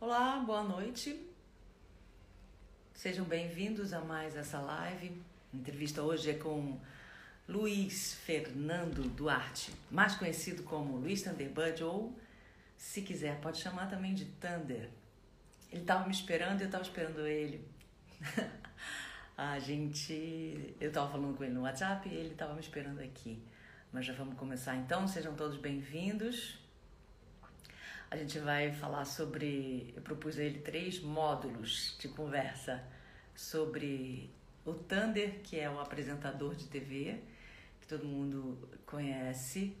Olá, boa noite. Sejam bem-vindos a mais essa live. A entrevista hoje é com Luiz Fernando Duarte, mais conhecido como Luiz Thunderbird ou, se quiser, pode chamar também de Thunder. Ele estava me esperando e eu estava esperando ele. a gente. Eu estava falando com ele no WhatsApp e ele estava me esperando aqui. Mas já vamos começar então, sejam todos bem-vindos. A gente vai falar sobre. Eu propus a ele três módulos de conversa sobre o Thunder, que é o apresentador de TV, que todo mundo conhece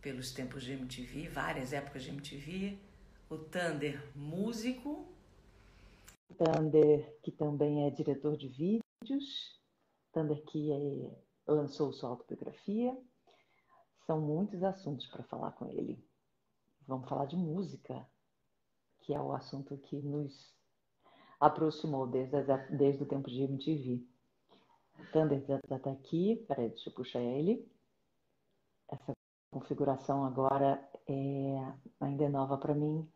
pelos tempos de MTV, várias épocas de MTV. O Thunder, músico. Thunder, que também é diretor de vídeos. Thunder, que é, lançou sua autobiografia. São muitos assuntos para falar com ele. Vamos falar de música, que é o assunto que nos aproximou desde, desde o tempo de MTV. Thunder já está aqui, peraí, deixa eu puxar ele. Essa configuração agora é, ainda é nova para mim.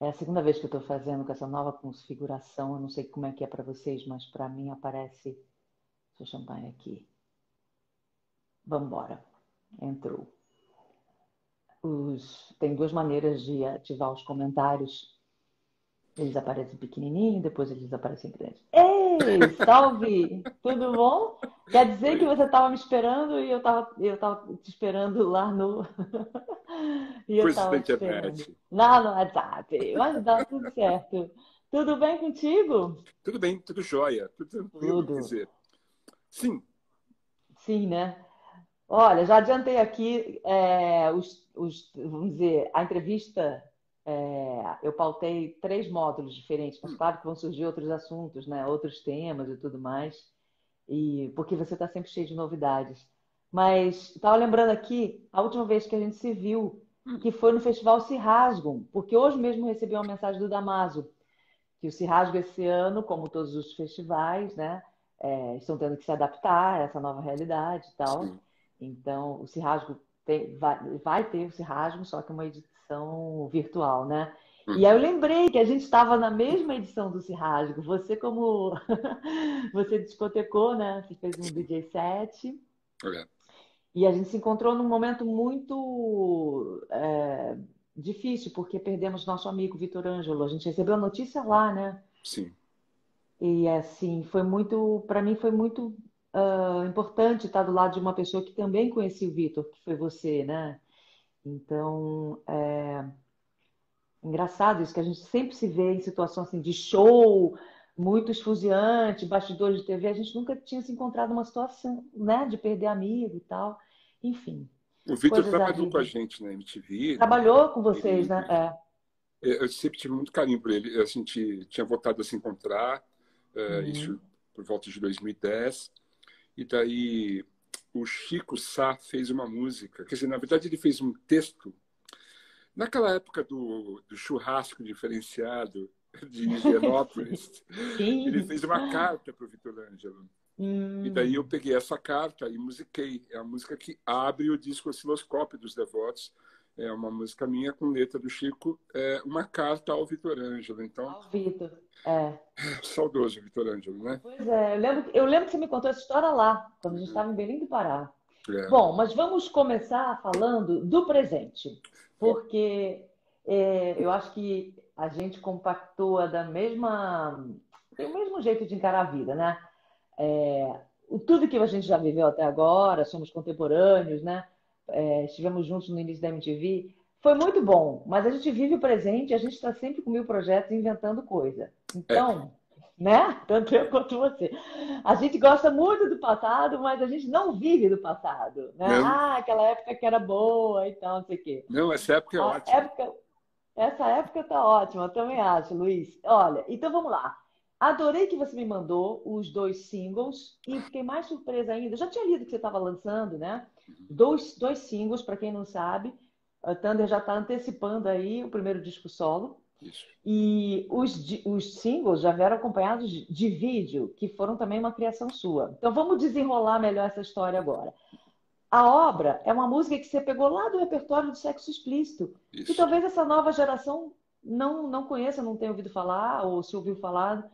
É a segunda vez que eu estou fazendo com essa nova configuração. Eu não sei como é que é para vocês, mas para mim aparece. Deixa eu chamar aqui. Vamos embora. Entrou os, tem duas maneiras de ativar os comentários. Eles aparecem pequenininho, depois eles aparecem grandes. Ei, salve! Tudo bom? Quer dizer que você estava me esperando e eu estava eu tava te esperando lá no. e eu estava esperando. Lá no WhatsApp. Mas dá tudo certo. Tudo bem contigo? Tudo bem, tudo jóia. Tudo tranquilo, tudo. Sim. Sim, né? Olha, já adiantei aqui é, os, os, vamos dizer, a entrevista. É, eu pautei três módulos diferentes, mas claro que vão surgir outros assuntos, né? Outros temas e tudo mais. E porque você está sempre cheio de novidades. Mas estava lembrando aqui a última vez que a gente se viu, que foi no Festival Cirrasgum, porque hoje mesmo recebi uma mensagem do Damaso que o Cirrasgo esse ano, como todos os festivais, né, é, estão tendo que se adaptar a essa nova realidade e tal. Sim. Então, o Cirrasgo tem, vai, vai, ter o Cirrasgo, só que é uma edição virtual, né? Uhum. E aí eu lembrei que a gente estava na mesma edição do Cirrasgo. Você como... você discotecou, né? Você fez um DJ set. É. E a gente se encontrou num momento muito é, difícil, porque perdemos nosso amigo Vitor Ângelo. A gente recebeu a notícia lá, né? Sim. E assim, foi muito, para mim foi muito uh, importante estar do lado de uma pessoa que também conhecia o Vitor, que foi você, né? Então, é engraçado isso, que a gente sempre se vê em situação assim de show, muito esfuziante, bastidores de TV, a gente nunca tinha se encontrado numa situação, né, de perder amigo e tal. Enfim. O Vitor trabalhou com a gente na MTV. Trabalhou né? com vocês, ele, né? É. Eu sempre tive muito carinho por ele. A gente tinha voltado a se encontrar, uhum. isso por volta de 2010. E daí o Chico Sá fez uma música, quer dizer, na verdade ele fez um texto. Naquela época do, do churrasco diferenciado de Higienópolis, ele fez uma carta para o Vitor Ângelo. Hum. E daí eu peguei essa carta e musiquei. É a música que abre o disco Osciloscópio dos Devotos, é uma música minha com letra do Chico, é uma carta ao Vitor Ângelo. Então, ao Vitor, é. Saudoso Vitor Ângelo, né? Pois é, eu lembro, eu lembro que você me contou essa história lá, quando a gente estava em Belém do Pará. É. Bom, mas vamos começar falando do presente, porque é, eu acho que a gente compactua da mesma, tem o mesmo jeito de encarar a vida, né? É, tudo que a gente já viveu até agora, somos contemporâneos, né? É, estivemos juntos no início da MTV, foi muito bom, mas a gente vive o presente, a gente está sempre com mil projetos inventando coisa. Então, é. né? Tanto eu quanto você. A gente gosta muito do passado, mas a gente não vive do passado. Né? Ah, aquela época que era boa e tal, não sei o quê. Não, essa época é a ótima. Época, essa época tá ótima, eu também acho, Luiz. Olha, então vamos lá. Adorei que você me mandou os dois singles e fiquei mais surpresa ainda. Eu já tinha lido que você estava lançando, né? Dois, dois singles, para quem não sabe. A Thunder já está antecipando aí o primeiro disco solo. Isso. E os, os singles já vieram acompanhados de vídeo, que foram também uma criação sua. Então vamos desenrolar melhor essa história agora. A obra é uma música que você pegou lá do repertório do sexo explícito. Isso. E talvez essa nova geração não, não conheça, não tenha ouvido falar, ou se ouviu falar,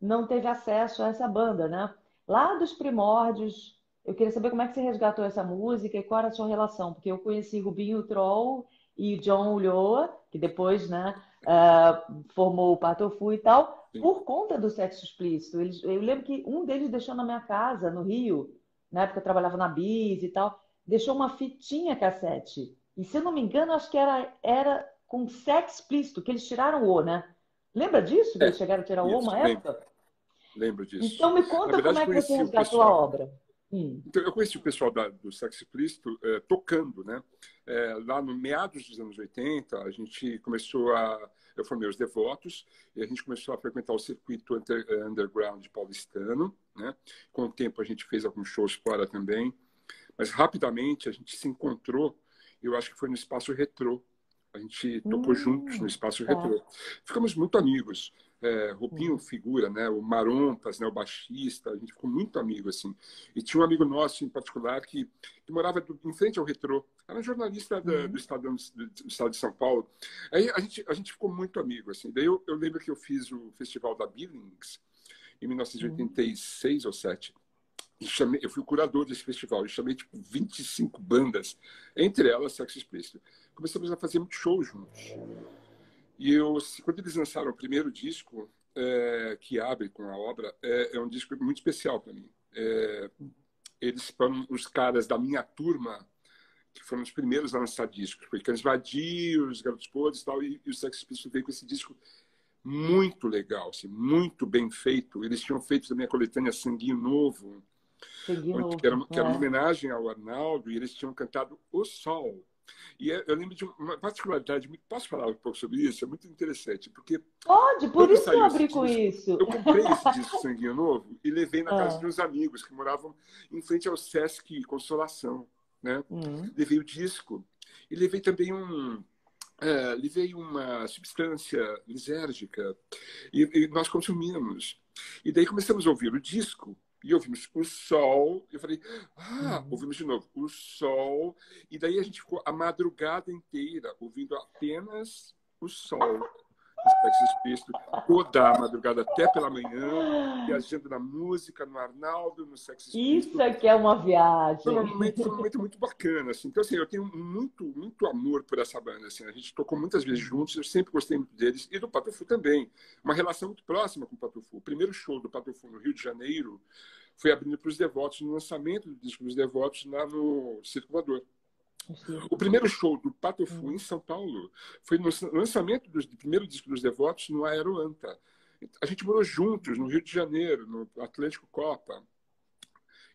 não teve acesso a essa banda, né? Lá dos primórdios, eu queria saber como é que você resgatou essa música e qual era a sua relação, porque eu conheci Rubinho Troll e John Ulloa, que depois, né, uh, formou o Patofu e tal, Sim. por conta do sexo explícito. Eles, eu lembro que um deles deixou na minha casa, no Rio, na época eu trabalhava na Bis e tal, deixou uma fitinha cassete. E se eu não me engano, acho que era, era com sexo explícito, que eles tiraram o, né? Lembra disso? Que é, eles chegaram a tirar o uma época? Lembro disso. Então me conta verdade, como é que você resgatou a obra. Hum. Então, eu conheci o pessoal da, do Sexo Explícito é, tocando, né? É, lá no meados dos anos 80, a gente começou a... Eu formei os devotos e a gente começou a frequentar o circuito under, eh, underground paulistano, né? Com o tempo a gente fez alguns shows fora também, mas rapidamente a gente se encontrou, eu acho que foi no Espaço Retrô, a gente tocou hum, juntos no Espaço tá. Retrô. Ficamos muito amigos. É, Rubinho, hum. figura, né? O Marompas, né? o baixista, a gente ficou muito amigo, assim. E tinha um amigo nosso, em particular, que, que morava do, em frente ao Retrô. Era jornalista da, uhum. do, estado, do, do, estado de São Paulo. Aí a gente, a gente ficou muito amigo, assim. Daí eu, eu lembro que eu fiz o Festival da Billings, em 1986 uhum. ou 7 chamei, eu fui o curador desse festival, e chamei tipo 25 bandas, entre elas Sexo Explícito. Começamos a fazer muito show juntos. E eu, quando eles lançaram o primeiro disco, é, que abre com a obra, é, é um disco muito especial para mim. É, eles foram os caras da minha turma que foram os primeiros a lançar discos. Foi Cães Vadios, Garotos Podres e tal, e, e o Sex Pistols veio com esse disco muito legal, assim, muito bem feito. Eles tinham feito também a coletânea Sanguinho Novo, onde, que, era, que era uma é. homenagem ao Arnaldo, e eles tinham cantado O Sol. E é, eu lembro de uma particularidade, posso falar um pouco sobre isso? É muito interessante, porque... Pode, por isso eu abri com isso. Eu comprei esse disco Sanguinho Novo e levei na casa ah. de uns amigos que moravam em frente ao Sesc Consolação, né? Hum. Levei o disco e levei também um... É, levei uma substância lisérgica e, e nós consumimos. E daí começamos a ouvir o disco e ouvimos o sol. Eu falei, ah, uhum. ouvimos de novo o sol. E daí a gente ficou a madrugada inteira ouvindo apenas o sol explícito, toda a madrugada até pela manhã, viajando na música, no Arnaldo, no sexo. Isso aqui é uma viagem. Foi um momento, foi um momento muito bacana. Assim. Então, assim, eu tenho muito, muito amor por essa banda. Assim. A gente tocou muitas vezes juntos, eu sempre gostei muito deles. E do Patufu também. Uma relação muito próxima com o Patufu. O primeiro show do Patufu no Rio de Janeiro foi abrindo para os devotos no lançamento do disco dos devotos lá no Circulador. O primeiro show do Patofu em São Paulo foi no lançamento do primeiro disco dos Devotos no Aeroanta. A gente morou juntos no Rio de Janeiro, no Atlântico Copa.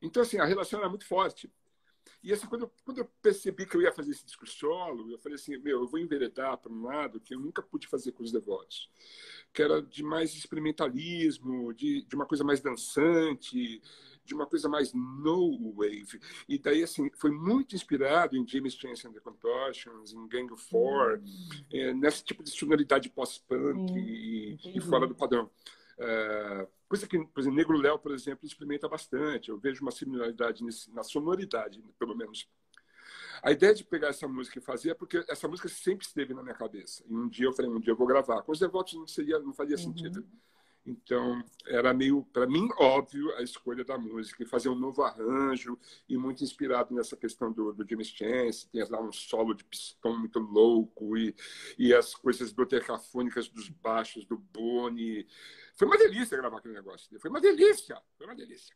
Então, assim, a relação era muito forte. E assim, quando eu, quando eu percebi que eu ia fazer esse disco solo, eu falei assim, meu, eu vou enveredar para um lado que eu nunca pude fazer com os devotos, que era de mais experimentalismo, de, de uma coisa mais dançante, de uma coisa mais no wave. E daí, assim, foi muito inspirado em James Chance and the Contortions, em Gang of Four, é, nesse tipo de sonoridade pós-punk e, e, fora do padrão. É, coisa que, por exemplo, Negro Léo, por exemplo, experimenta bastante. Eu vejo uma similaridade nesse, na sonoridade, pelo menos. A ideia de pegar essa música e fazer é porque essa música sempre esteve na minha cabeça. E um dia eu falei, um dia eu vou gravar. Com os devotos não seria, não fazia uhum. sentido. Então, era meio, para mim, óbvio a escolha da música e fazer um novo arranjo e muito inspirado nessa questão do, do James Chance. Tem lá um solo de pistão muito louco e, e as coisas dodecafônicas dos baixos do Boni. Foi uma delícia gravar aquele negócio. Foi uma delícia, foi uma delícia.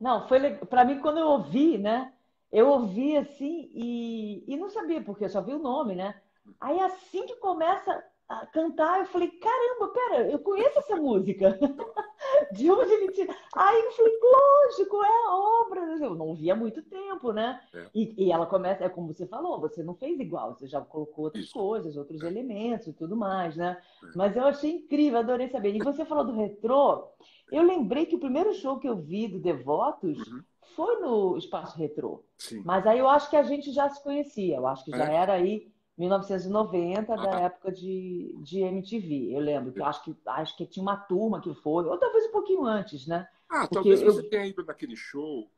Não, foi para mim quando eu ouvi, né? Eu ouvi assim e, e não sabia porque eu só vi o nome, né? Aí assim que começa a cantar, eu falei, caramba, pera, eu conheço essa música. De onde ele tira? Aí eu falei, lógico, é a obra. Eu não via há muito tempo, né? É. E, e, ela começa, é como você falou, você não fez igual, você já colocou outras Isso. coisas, outros é. elementos e tudo mais, né? É. Mas eu achei incrível, adorei saber. E você falou do retrô, eu lembrei que o primeiro show que eu vi do Devotos uhum. foi no Espaço Retrô. Sim. Mas aí eu acho que a gente já se conhecia, eu acho que já é. era aí 1990, da ah. época de, de MTV. Eu lembro que eu acho que acho que tinha uma turma que foi, ou talvez um pouquinho antes, né? Ah, Porque talvez eu... você tenha ido naquele show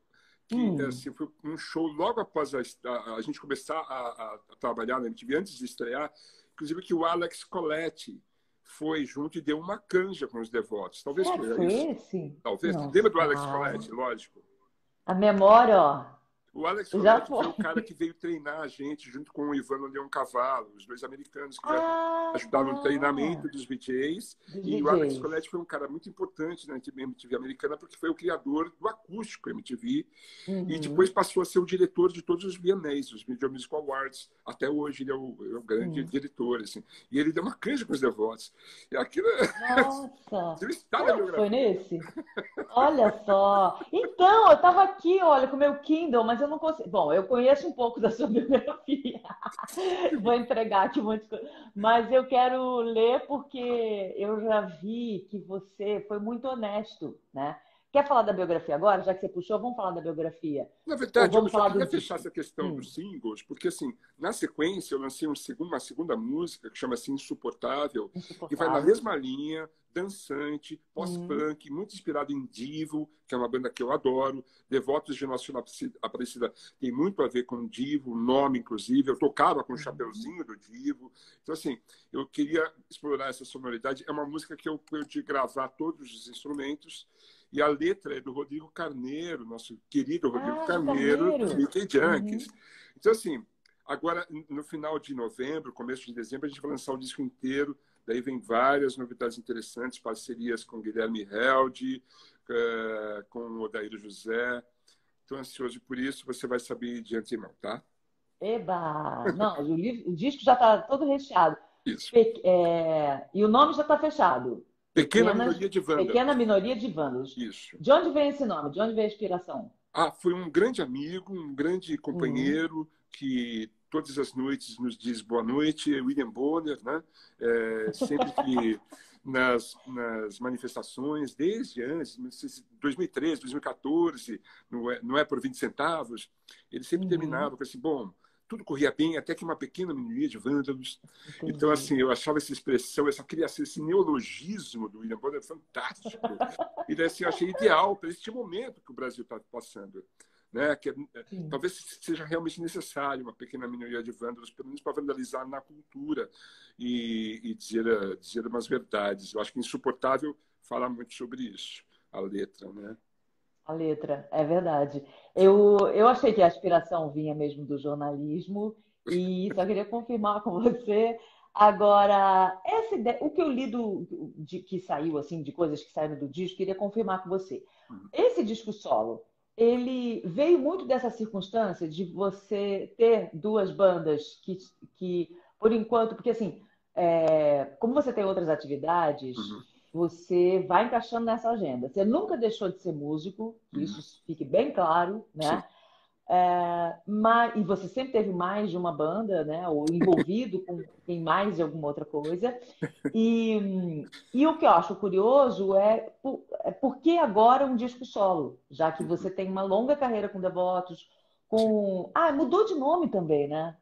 que hum. assim, foi um show logo após a, a, a gente começar a, a, trabalhar na MTV, antes de estrear, inclusive que o Alex Coletti foi junto e deu uma canja com os devotos. Talvez é, foi isso. esse? Talvez. Nossa. Lembra do Alex Coletti, lógico. A memória, ó. O Alex Já foi. o cara que veio treinar a gente junto com o Ivano Leão Cavalo, os dois americanos que ah, ajudaram no treinamento dos. Dos e DJs. o Alex Coletti foi um cara muito importante na MTV americana porque foi o criador do acústico MTV uhum. e depois passou a ser o diretor de todos os VMAs, os Video Music Awards. Até hoje ele é o, é o grande uhum. diretor, assim. E ele deu uma canja com os devotos. E aquilo... Nossa! Foi nesse? Olha só! Então, eu estava aqui, olha, com o meu Kindle, mas eu não consigo. Bom, eu conheço um pouco da sua biografia. Vou entregar aqui um monte de coisa. Mas eu quero ler porque eu já vi que você foi muito honesto, né? Quer falar da biografia agora? Já que você puxou, vamos falar da biografia. Na verdade, vamos eu falar queria do... fechar essa questão hum. dos singles, porque assim, na sequência eu lancei um segundo, uma segunda música que chama assim Insuportável, Insuportável, que vai na mesma linha, dançante, pós-punk, hum. muito inspirado em Divo, que é uma banda que eu adoro. Devotos de Nossa Senhora Aparecida tem muito a ver com Divo, o nome, inclusive. Eu tocava com o chapeuzinho do Divo. Então, assim, eu queria explorar essa sonoridade. É uma música que eu pude gravar todos os instrumentos e a letra é do Rodrigo Carneiro, nosso querido Rodrigo ah, Carneiro, Carneiro. do Mickey Junkies. Uhum. Então, assim, agora, no final de novembro, começo de dezembro, a gente vai lançar o disco inteiro. Daí vem várias novidades interessantes, parcerias com Guilherme Held, eh, com o Odair José. Estou ansioso por isso, você vai saber de antemão, tá? Eba! Não, o, livro, o disco já está todo recheado. Isso. É, e o nome já está fechado. Pequena minoria de vândalos. Pequena minoria de vândalos. Isso. De onde vem esse nome? De onde vem a inspiração? Ah, foi um grande amigo, um grande companheiro uhum. que todas as noites nos diz boa noite, William Bonner, né? É, sempre que nas, nas manifestações, desde antes, 2013, 2014, não é, não é por 20 centavos, ele sempre uhum. terminava com assim, bom, tudo corria bem, até que uma pequena minoria de vândalos. Entendi. Então, assim, eu achava essa expressão, essa criação, esse neologismo do William Bonner fantástico. e daí, assim, eu achei ideal para este momento que o Brasil está passando. Né? Que, é, talvez seja realmente necessário uma pequena minoria de vândalos, pelo menos para vandalizar na cultura e, e dizer, dizer umas verdades. Eu acho que é insuportável falar muito sobre isso, a letra, né? A letra, é verdade. Eu, eu achei que a aspiração vinha mesmo do jornalismo e só queria confirmar com você. Agora, essa ideia, o que eu li do, de, que saiu, assim, de coisas que saíram do disco, queria confirmar com você. Esse disco solo, ele veio muito dessa circunstância de você ter duas bandas que, que por enquanto, porque assim, é, como você tem outras atividades, uhum você vai encaixando nessa agenda. Você nunca deixou de ser músico, que uhum. isso fique bem claro, né? É, mas, e você sempre teve mais de uma banda, né? Ou envolvido com, em mais de alguma outra coisa. E, e o que eu acho curioso é por, é por que agora um disco solo, já que você tem uma longa carreira com Devotos, com. Ah, mudou de nome também, né?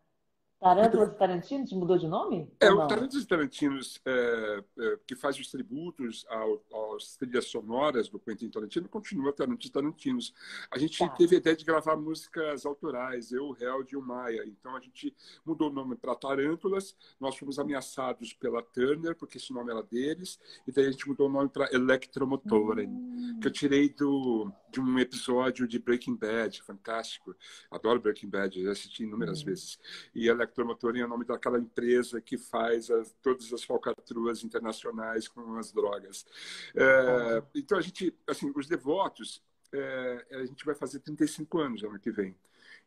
Tarântulas e Tarantinos mudou de nome? É, o Tarântulas e Tarantinos, é, é, que faz os tributos ao, às trilhas sonoras do Quentin Tarantino, continua Tarântulas e Tarantinos. A gente tá. teve a ideia de gravar músicas autorais, eu, o Held e o Maia. Então a gente mudou o nome para Tarântulas, nós fomos ameaçados pela Turner, porque esse nome era deles, e daí a gente mudou o nome para Electromotoren, hum. que eu tirei do, de um episódio de Breaking Bad, fantástico. Adoro Breaking Bad, já assisti inúmeras hum. vezes. E Electromotoren Electromotoring é o nome daquela empresa que faz as, todas as falcatruas internacionais com as drogas. É, então, a gente, assim, os devotos, é, a gente vai fazer 35 anos ano que vem.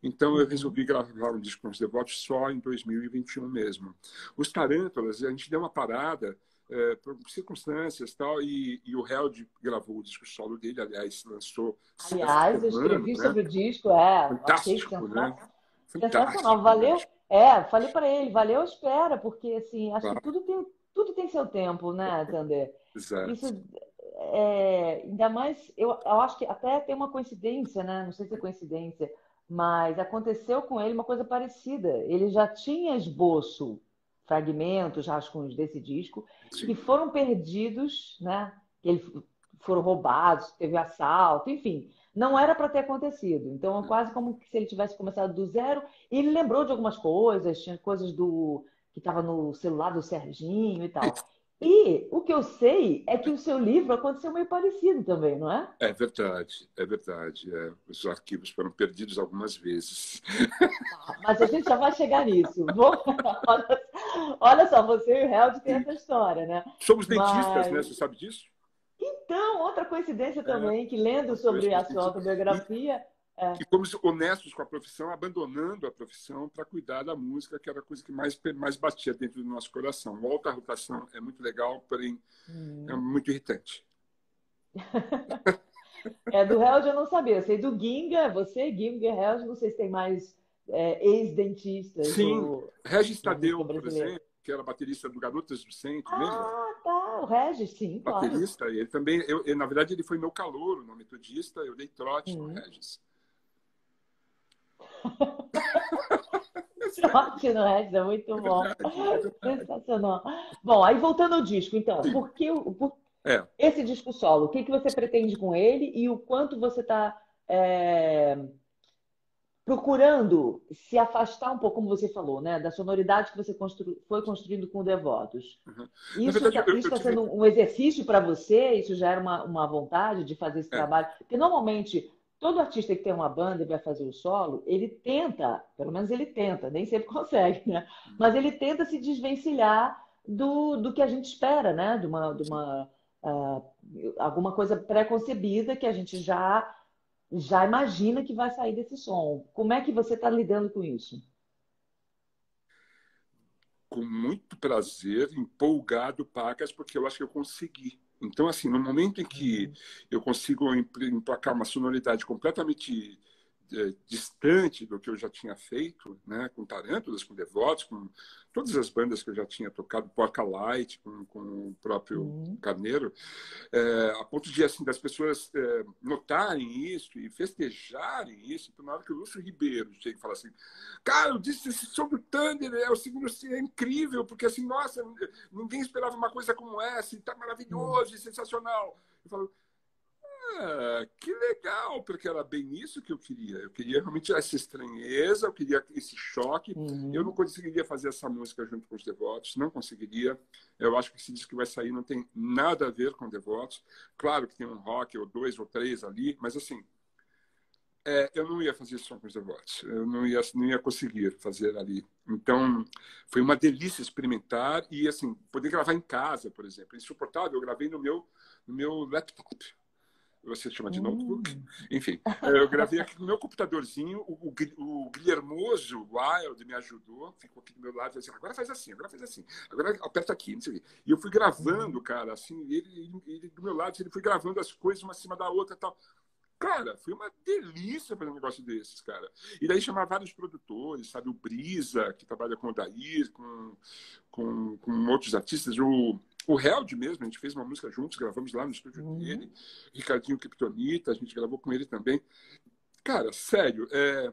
Então, eu uhum. resolvi gravar um disco com os devotos só em 2021 mesmo. Os Tarântulas, a gente deu uma parada é, por circunstâncias tal, e, e o Held gravou o disco solo dele, aliás, lançou. Aliás, eu escrevi né? sobre o disco, é. Fantástico, né? Sensacional, valeu. É, falei para ele, valeu a espera, porque assim, acho claro. que tudo tem, tudo tem seu tempo, né, Tander? Exato. Isso, é, ainda mais, eu, eu acho que até tem uma coincidência, né? Não sei se é coincidência, mas aconteceu com ele uma coisa parecida. Ele já tinha esboço, fragmentos, rascunhos desse disco, Sim. que foram perdidos, né? Ele, foram roubados, teve assalto, enfim não era para ter acontecido. Então, é quase como se ele tivesse começado do zero. E ele lembrou de algumas coisas, tinha coisas do que estava no celular do Serginho e tal. E o que eu sei é que o seu livro aconteceu meio parecido também, não é? É verdade, é verdade. É. Os arquivos foram perdidos algumas vezes. Ah, mas a gente já vai chegar nisso. olha, só, você e o Held têm essa história, né? Somos dentistas, mas... né? Você sabe disso? Então, outra coincidência é. também, é, que lendo sobre a sua autobiografia, é. E fomos honestos com a profissão, abandonando a profissão para cuidar da música, que era a coisa que mais, mais batia dentro do nosso coração. O alta rotação é muito legal, porém hum. é muito irritante. é, do Held eu não sabia. Eu sei do Ginga, você, Ginga, Held, não sei se tem mais é, ex-dentistas. Sim, do, Regis Tadeu, por exemplo, que era baterista do Garotas do Centro, ah, lembra? Ah, tá, o Regis, sim, Baterista, claro. ele também, eu, eu, na verdade, ele foi meu calouro no Metodista, eu dei trote hum. no Regis. Sorte no resto, é muito bom. Sensacional. Bom, aí voltando ao disco, então, por que por... É. esse disco solo? O que, que você pretende com ele e o quanto você está é... procurando se afastar um pouco, como você falou, né, da sonoridade que você constru... foi construindo com Devotos? Uhum. Isso está sendo um exercício para você? Isso já era uma, uma vontade de fazer esse é. trabalho? Porque normalmente todo artista que tem uma banda e vai fazer o solo, ele tenta, pelo menos ele tenta, nem sempre consegue, né? Mas ele tenta se desvencilhar do, do que a gente espera, né? De uma, de uma uh, alguma coisa pré-concebida que a gente já já imagina que vai sair desse som. Como é que você está lidando com isso? Com muito prazer, empolgado, Pacas, porque eu acho que eu consegui. Então, assim, no momento em que uhum. eu consigo emplacar uma sonoridade completamente é, distante do que eu já tinha feito, né, com Tarântulas, com Devotos, com todas as bandas que eu já tinha tocado, Porca Light, com, com o próprio uhum. Carneiro, é, a ponto de assim das pessoas é, notarem isso e festejarem isso. Então, na hora que o Lúcio Ribeiro chega e fala assim, cara, eu disse sobre o Thunder, é o segundo é incrível, porque assim, nossa, ninguém esperava uma coisa como essa, e tá maravilhoso uhum. e sensacional. Eu falo, ah, que legal, porque era bem isso que eu queria. Eu queria realmente essa estranheza, eu queria esse choque. Uhum. Eu não conseguiria fazer essa música junto com os Devotos, não conseguiria. Eu acho que esse disco que vai sair não tem nada a ver com Devotos. Claro que tem um rock ou dois ou três ali, mas assim, é, eu não ia fazer som com os Devotos. Eu não ia, não ia conseguir fazer ali. Então, foi uma delícia experimentar e, assim, poder gravar em casa, por exemplo. Insuportável, eu gravei no meu, no meu laptop você chama de notebook. Hum. Enfim, eu gravei aqui no meu computadorzinho, o, o, o Guilhermoso Wild me ajudou, ficou aqui do meu lado e disse, agora faz assim, agora faz assim, agora aperta aqui, não sei o quê. E eu fui gravando, cara, assim, ele, ele, do meu lado, ele foi gravando as coisas uma acima da outra e tal. Cara, foi uma delícia fazer um negócio desses, cara. E daí chamar vários produtores, sabe? O Brisa, que trabalha com o Daí, com, com, com outros artistas. O, o Held mesmo, a gente fez uma música juntos, gravamos lá no estúdio uhum. dele. Ricardinho Kryptonita, a gente gravou com ele também. Cara, sério, é...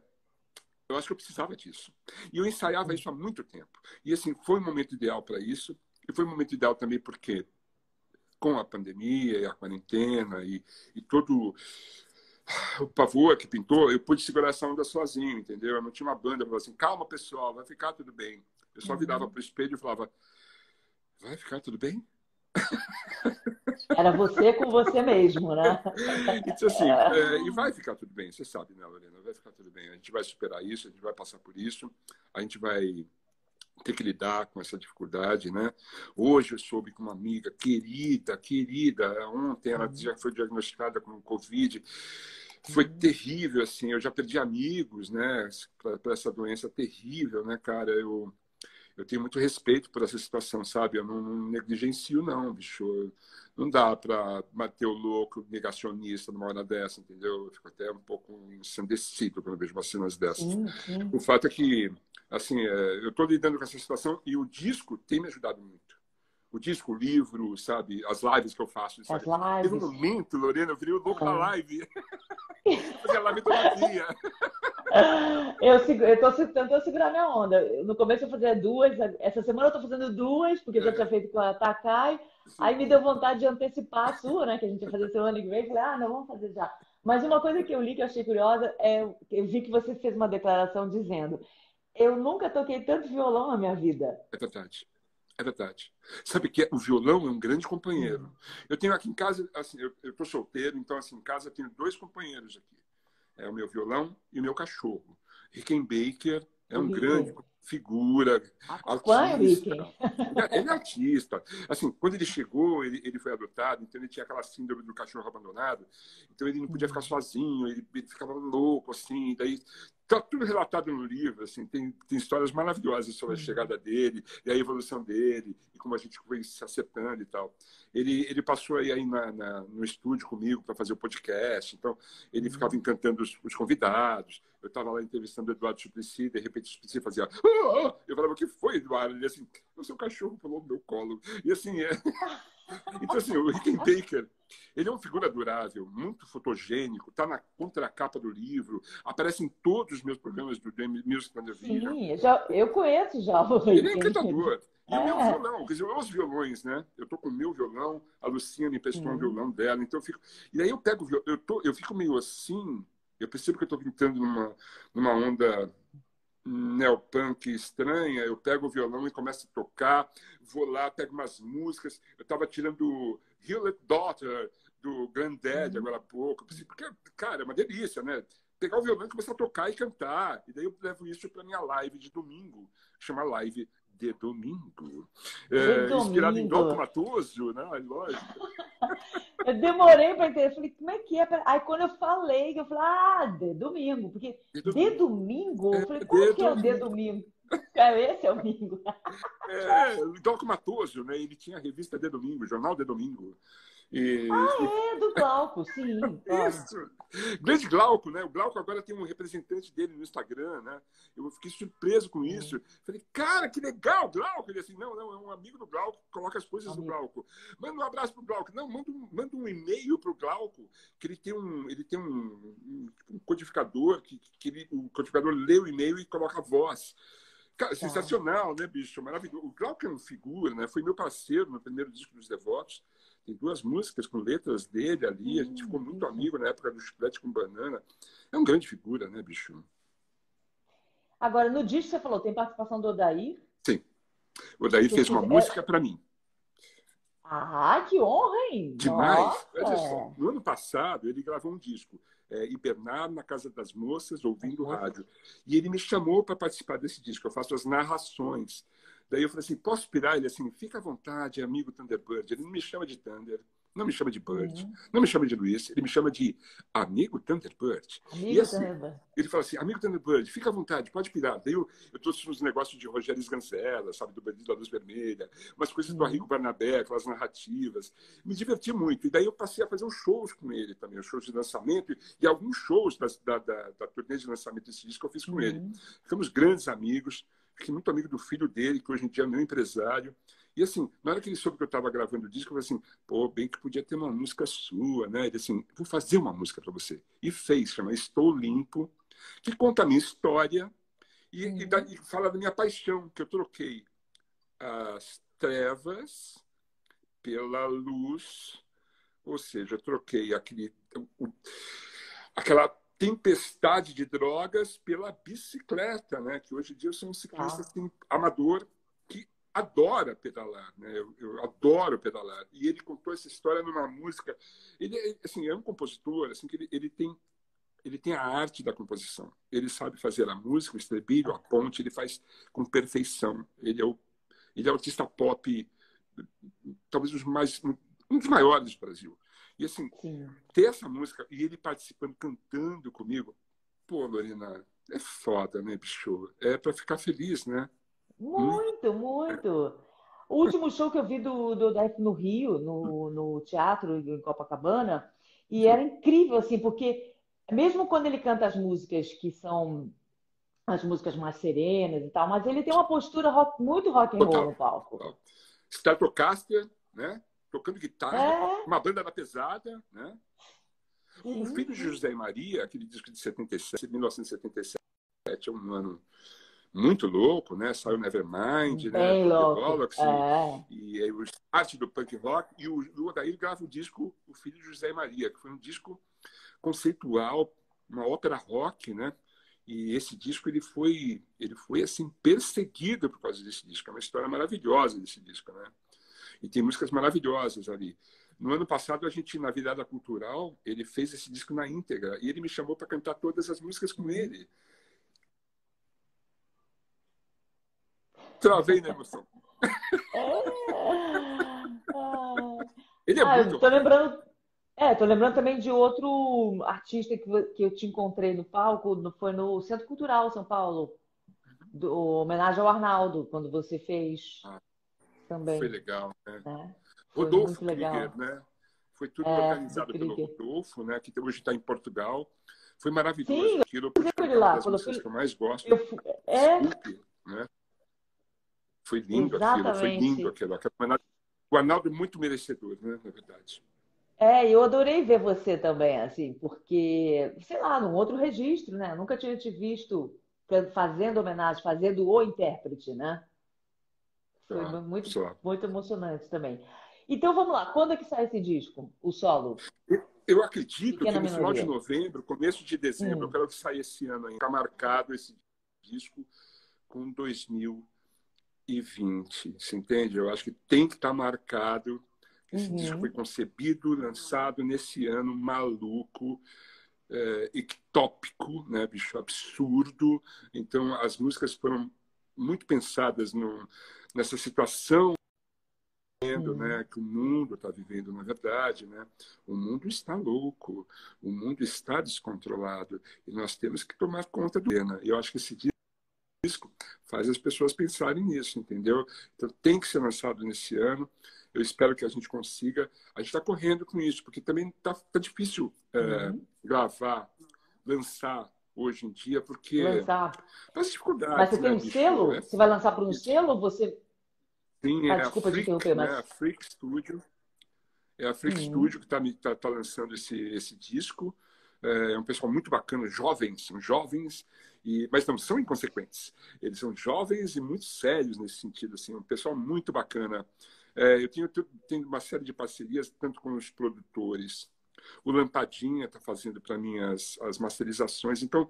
eu acho que eu precisava disso. E eu ensaiava uhum. isso há muito tempo. E assim, foi um momento ideal para isso. E foi um momento ideal também porque com a pandemia e a quarentena e, e todo o pavor que pintou, eu pude segurar essa onda sozinho, entendeu? Eu não tinha uma banda para assim, calma pessoal, vai ficar tudo bem. Eu só uhum. virava para o espelho e falava, vai ficar tudo bem? Era você com você mesmo, né? Então, assim, é, e vai ficar tudo bem, você sabe, né, Lorena? Vai ficar tudo bem. A gente vai superar isso, a gente vai passar por isso, a gente vai ter que lidar com essa dificuldade, né? Hoje eu soube que uma amiga querida, querida, ontem ela uhum. já foi diagnosticada com Covid. Foi uhum. terrível, assim. Eu já perdi amigos, né? Para essa doença terrível, né, cara? Eu eu tenho muito respeito por essa situação, sabe? Eu não, não negligencio, não, bicho. Não dá para bater o louco negacionista numa hora dessa, entendeu? Eu fico até um pouco ensandecido quando vejo vacinas dessas. Sim, sim. O fato é que, assim, é, eu estou lidando com essa situação e o disco tem me ajudado muito o disco, o livro, sabe? As lives que eu faço. As lives. Teve um momento, Lorena, eu virei o louco da live. Fazia live todo dia. Eu, eu tô tentando segurar minha onda. No começo eu fazia duas, essa semana eu tô fazendo duas, porque eu já tinha feito com a Takai. Aí me deu vontade de antecipar a sua, né? Que a gente ia fazer semana que vem. Falei, ah, não, vamos fazer já. Mas uma coisa que eu li que eu achei curiosa é eu vi que você fez uma declaração dizendo Eu nunca toquei tanto violão na minha vida. É verdade. É verdade. Sabe que o violão é um grande companheiro. Eu tenho aqui em casa, assim, eu estou solteiro, então assim, em casa eu tenho dois companheiros aqui. É o meu violão e o meu cachorro. Rickenbacker é um grande figura, artista. Ele é artista. Assim, quando ele chegou, ele, ele foi adotado, então ele tinha aquela síndrome do cachorro abandonado. Então ele não podia ficar sozinho, ele, ele ficava louco, assim. Daí Está tudo relatado no livro, assim, tem, tem histórias maravilhosas sobre a uhum. chegada dele e a evolução dele e como a gente foi se acertando e tal. Ele, ele passou aí, aí na, na no estúdio comigo para fazer o podcast, então ele uhum. ficava encantando os, os convidados. Eu estava lá entrevistando o Eduardo Suplicy, de repente o Suplicy fazia. Eu falava, o que foi, Eduardo? Ele assim, o seu cachorro pulou no meu colo. E assim, é. Então, assim, o Rickenbacker, ele é uma figura adorável, muito fotogênico, está na contracapa do livro, aparece em todos os meus programas do Music Television. Sim, já, eu conheço já o Ele é encantador. E é. o meu violão, quer dizer, os violões, né? Eu tô com o meu violão, a Lucinha me emprestou um violão dela, então eu fico. E aí eu pego eu, tô, eu fico meio assim, eu percebo que eu estou entrando numa, numa onda neopunk estranha, eu pego o violão e começo a tocar, vou lá, pego umas músicas. Eu estava tirando Hewlett Daughter, do Granddad, uhum. agora há pouco. Porque, cara, é uma delícia, né? Pegar o violão e começar a tocar e cantar. E daí eu levo isso para minha live de domingo, chama Live de Domingo. É, domingo. Inspirado em Dom Matoso, né? Lógico. Eu demorei para entender. Eu falei, como é que é? Aí quando eu falei, eu falei, ah, de domingo. Porque de domingo, de domingo eu falei, qual que é o de domingo? É, esse é o domingo. É, o Glauco Matoso, né? Ele tinha a revista De Domingo, Jornal De Domingo. E... Ah, é, do Glauco, sim. Isso. Grande Glauco, né? O Glauco agora tem um representante dele no Instagram, né? Eu fiquei surpreso com isso. Uhum. Falei, cara, que legal, Glauco. Ele assim, não, não, é um amigo do Glauco, coloca as coisas amigo. do Glauco. Manda um abraço pro Glauco. Não, manda um, manda um e-mail pro Glauco, que ele tem um, ele tem um, um codificador, que, que ele, o codificador lê o e-mail e coloca a voz. Cara, sensacional, né, bicho? Maravilhoso. O Glauco é uma figura, né? Foi meu parceiro no primeiro disco dos Devotos. Tem duas músicas com letras dele ali. A gente ficou muito amigo na época do Chiclete com Banana. É uma grande figura, né, bicho? Agora, no disco você falou, tem participação do Odair? Sim. O Odair fez uma é... música para mim. Ah, que honra, hein? Demais. Só, no ano passado, ele gravou um disco, é, Hibernar na Casa das Moças, ouvindo rádio. E ele me chamou para participar desse disco. Eu faço as narrações. Daí eu falei assim, posso pirar? Ele assim, fica à vontade, amigo Thunderbird. Ele não me chama de Thunder, não me chama de Bird, uhum. não me chama de Luiz, ele me chama de amigo Thunderbird. Amigo e assim, Thunderbird. ele fala assim, amigo Thunderbird, fica à vontade, pode pirar. Daí eu, eu trouxe uns negócios de Rogério Sganzella, sabe, do Bandido da Luz Vermelha, umas coisas uhum. do Arrigo Barnabé, aquelas narrativas. Me diverti muito. E daí eu passei a fazer uns shows com ele também, os shows de lançamento e alguns shows da, da, da, da turnê de lançamento desse disco que eu fiz com uhum. ele. Ficamos grandes amigos fiquei muito amigo do filho dele, que hoje em dia é meu empresário. E assim, na hora que ele soube que eu estava gravando o disco, eu falei assim, pô, bem que podia ter uma música sua, né? Ele assim, vou fazer uma música para você. E fez, chama Estou Limpo, que conta a minha história e, uhum. e, da, e fala da minha paixão, que eu troquei as trevas pela luz, ou seja, eu troquei aquele, o, aquela tempestade de drogas pela bicicleta, né? Que hoje em dia eu sou um ciclista ah. assim, amador que adora pedalar, né? Eu, eu, adoro pedalar. E ele contou essa história numa música. Ele assim é um compositor, assim que ele, ele tem ele tem a arte da composição. Ele sabe fazer a música, o estribilho, a ponte, ele faz com perfeição. Ele é o ele é o artista pop talvez os mais um dos maiores do Brasil. E assim, Sim. ter essa música e ele participando, cantando comigo, pô, Lorena, é foda, né, bicho? É para ficar feliz, né? Muito, hum? muito. O último show que eu vi do, do Def no Rio, no, no teatro em Copacabana, e era incrível, assim, porque mesmo quando ele canta as músicas que são as músicas mais serenas e tal, mas ele tem uma postura rock, muito rock and roll no palco. Stratocaster, né? Tocando guitarra, é. uma banda da pesada, né? O filho de José e Maria, aquele disco de 77, 1977, é um ano muito louco, né? Saiu Nevermind, né? Bem né? louco. É. E aí o start do punk rock. E o, o Odair grava o disco O Filho de José e Maria, que foi um disco conceitual, uma ópera rock, né? E esse disco ele foi, ele foi assim perseguido por causa desse disco. É uma história maravilhosa desse disco, né? E tem músicas maravilhosas ali. No ano passado, a gente, na virada cultural, ele fez esse disco na íntegra. E ele me chamou para cantar todas as músicas com ele. Travei na emoção. ele é ah, muito. Tô lembrando, é, tô lembrando também de outro artista que, que eu te encontrei no palco, foi no Centro Cultural São Paulo, do homenagem ao Arnaldo, quando você fez ah, também. Foi legal, né? É, foi Rodolfo Krieger, né? Foi tudo é, organizado pelo Rodolfo, né? Que hoje está em Portugal. Foi maravilhoso Sim, aquilo. Eu lá, das músicas que eu mais gosto. Eu fui... É... Desculpe, né? Foi lindo Exatamente. aquilo, foi lindo aquilo. O Arnaldo é muito merecedor, né? Na verdade. É, eu adorei ver você também, assim, porque, sei lá, num outro registro, né? nunca tinha te visto fazendo homenagem, fazendo o intérprete, né? Foi ah, muito, muito emocionante também. Então vamos lá, quando é que sai esse disco, o solo? Eu acredito Pequena que no final de novembro, começo de dezembro, hum. eu quero que saia esse ano ainda. Está marcado esse disco com 2020, você entende? Eu acho que tem que estar tá marcado esse uhum. disco foi concebido, lançado nesse ano maluco, é, ectópico, né, bicho absurdo. Então, as músicas foram muito pensadas no, nessa situação uhum. né, que o mundo está vivendo, na verdade. Né? O mundo está louco, o mundo está descontrolado e nós temos que tomar conta do pena. E eu acho que esse disco faz as pessoas pensarem nisso, entendeu? Então, tem que ser lançado nesse ano. Eu espero que a gente consiga. A gente está correndo com isso, porque também está tá difícil é, uhum. gravar, lançar hoje em dia, porque. Lançar. As dificuldades. Mas você né, tem um bicho? selo? É... Você vai lançar por um selo ou você. Sim, ah, é desculpa a Freak, te interromper, mas. É a Freak Studio. É a Freak uhum. Studio que está tá, tá lançando esse, esse disco. É um pessoal muito bacana, jovens, são jovens, e, mas não são inconsequentes. Eles são jovens e muito sérios nesse sentido, assim, um pessoal muito bacana. É, eu tenho, tenho uma série de parcerias, tanto com os produtores. O Lampadinha está fazendo para mim as, as masterizações. Então,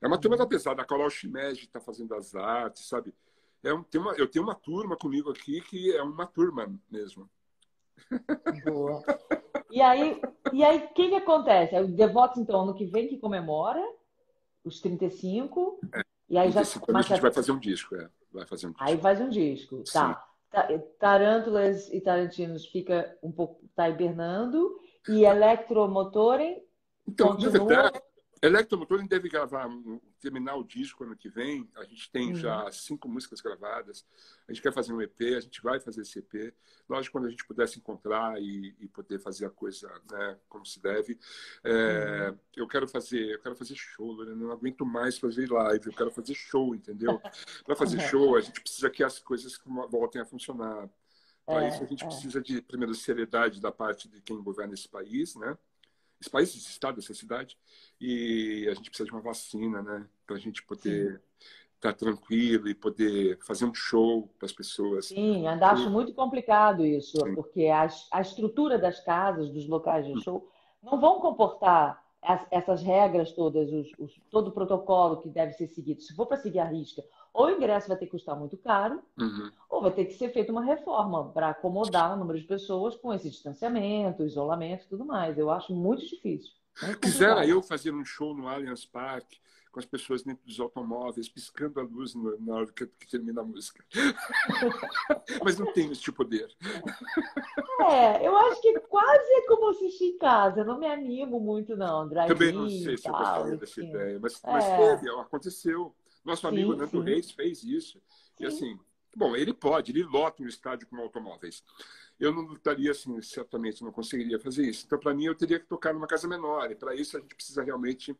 é uma turma da pesada. A Carol Shimeji está fazendo as artes, sabe? É um, tem uma, eu tenho uma turma comigo aqui que é uma turma mesmo. Boa. E aí, e aí, o que, que acontece? O Devotos, então, ano que vem que comemora os 35. É, e aí 35 já. Mas a gente vai fazer um disco, é. Vai fazer um disco. Aí faz um disco, tá. Sim. Tarântulas e Tarantinos fica um pouco, está hibernando, e Electromotorem então, continua... na verdade, deve gravar, terminar o disco ano que vem. A gente tem uhum. já cinco músicas gravadas. A gente quer fazer um EP, a gente vai fazer esse EP. Lógico, quando a gente puder se encontrar e, e poder fazer a coisa né, como se deve. É, uhum. Eu quero fazer, eu quero fazer show, né? não aguento mais fazer live. Eu quero fazer show, entendeu? Para fazer uhum. show, a gente precisa que as coisas voltem a funcionar. Para é, isso, a gente é. precisa de, primeiro, seriedade da parte de quem governa esse país, né? esse país, esse estado, essa cidade, e a gente precisa de uma vacina, né? Para a gente poder estar tá tranquilo e poder fazer um show para as pessoas. Sim, ainda acho muito complicado isso, Sim. porque a, a estrutura das casas, dos locais de show, não vão comportar essas regras todas, os, os, todo o protocolo que deve ser seguido. Se for para seguir a risca, ou o ingresso vai ter que custar muito caro, uhum. ou vai ter que ser feita uma reforma para acomodar o número de pessoas com esse distanciamento, isolamento e tudo mais. Eu acho muito difícil. Quisera eu fazer um show no Allianz Parque com as pessoas dentro dos automóveis, piscando a luz na hora que, termina a música. Mas não tenho esse poder. É, eu acho que quase é como assistir em casa. Eu não me animo muito, não. Drive Também não sei se eu gostaria dessa assim. ideia, mas, é. mas teve, aconteceu. Nosso amigo sim, Nando sim. Reis fez isso. Sim. E assim, bom, ele pode, ele lota um estádio com automóveis. Eu não lutaria assim, certamente não conseguiria fazer isso. Então, para mim, eu teria que tocar numa casa menor. E para isso, a gente precisa realmente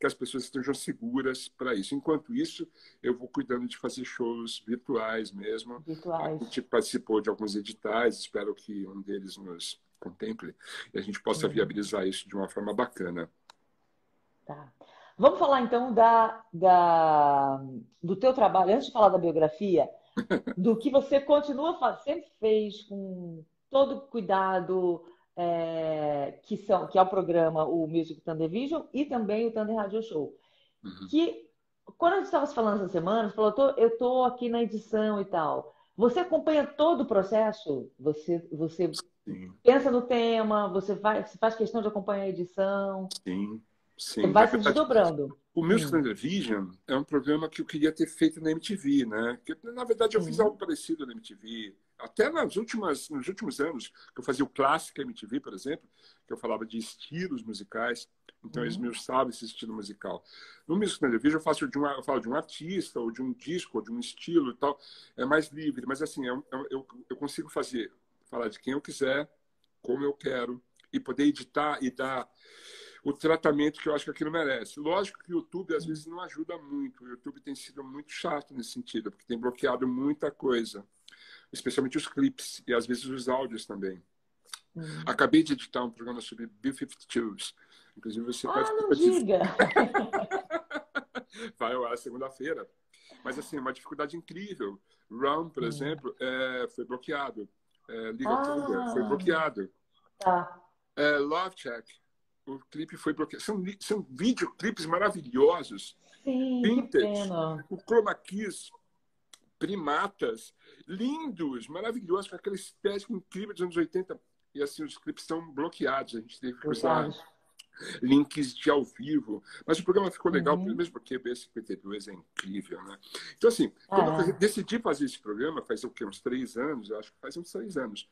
que as pessoas estejam seguras para isso. Enquanto isso, eu vou cuidando de fazer shows virtuais mesmo. Virtuais. A gente participou de alguns editais, espero que um deles nos contemple e a gente possa viabilizar isso de uma forma bacana. Tá. Vamos falar então da, da, do teu trabalho, antes de falar da biografia, do que você continua fazendo, sempre fez com todo cuidado, é, que, são, que é o programa, o Music Thunder Vision e também o Thunder Radio Show. Uhum. Que quando a gente estava falando essa semana, você falou, tô, eu estou aqui na edição e tal. Você acompanha todo o processo? Você, você pensa no tema, você, vai, você faz questão de acompanhar a edição? Sim, sim. Vai se desdobrando. O Music hum. Television é um programa que eu queria ter feito na MTV, né? Que, na verdade, eu fiz algo parecido na MTV. Até nas últimas, nos últimos anos, que eu fazia o Clássico MTV, por exemplo, que eu falava de estilos musicais. Então, eles me sabem esse estilo musical. No Music Television, eu, faço de uma, eu falo de um artista, ou de um disco, ou de um estilo e tal. É mais livre, mas assim, eu, é eu, eu consigo fazer, falar de quem eu quiser, como eu quero, e poder editar e dar o tratamento que eu acho que aquilo merece. Lógico que o YouTube às vezes não ajuda muito. O YouTube tem sido muito chato nesse sentido, porque tem bloqueado muita coisa, especialmente os clipes e às vezes os áudios também. Hum. Acabei de editar um programa sobre B-52s Inclusive, você ah, não diga! Vai ao ar segunda-feira. Mas, assim, uma dificuldade incrível. Run, por hum. exemplo, é, foi bloqueado. É, Liga ah, foi bloqueado. Tá. É, Love Check, o clipe foi bloqueado. São, são videoclipes maravilhosos. Sim, vintage. O Chroma Keys, primatas, lindos, maravilhosos, com aquela estética incrível dos anos 80. E assim, os clipes estão bloqueados. A gente teve que usar links de ao vivo. Mas o programa ficou legal, uhum. mesmo porque o B52 é incrível, né? Então, assim, quando ah, eu decidi fazer esse programa, faz o quê? Uns três anos, acho que faz uns três anos.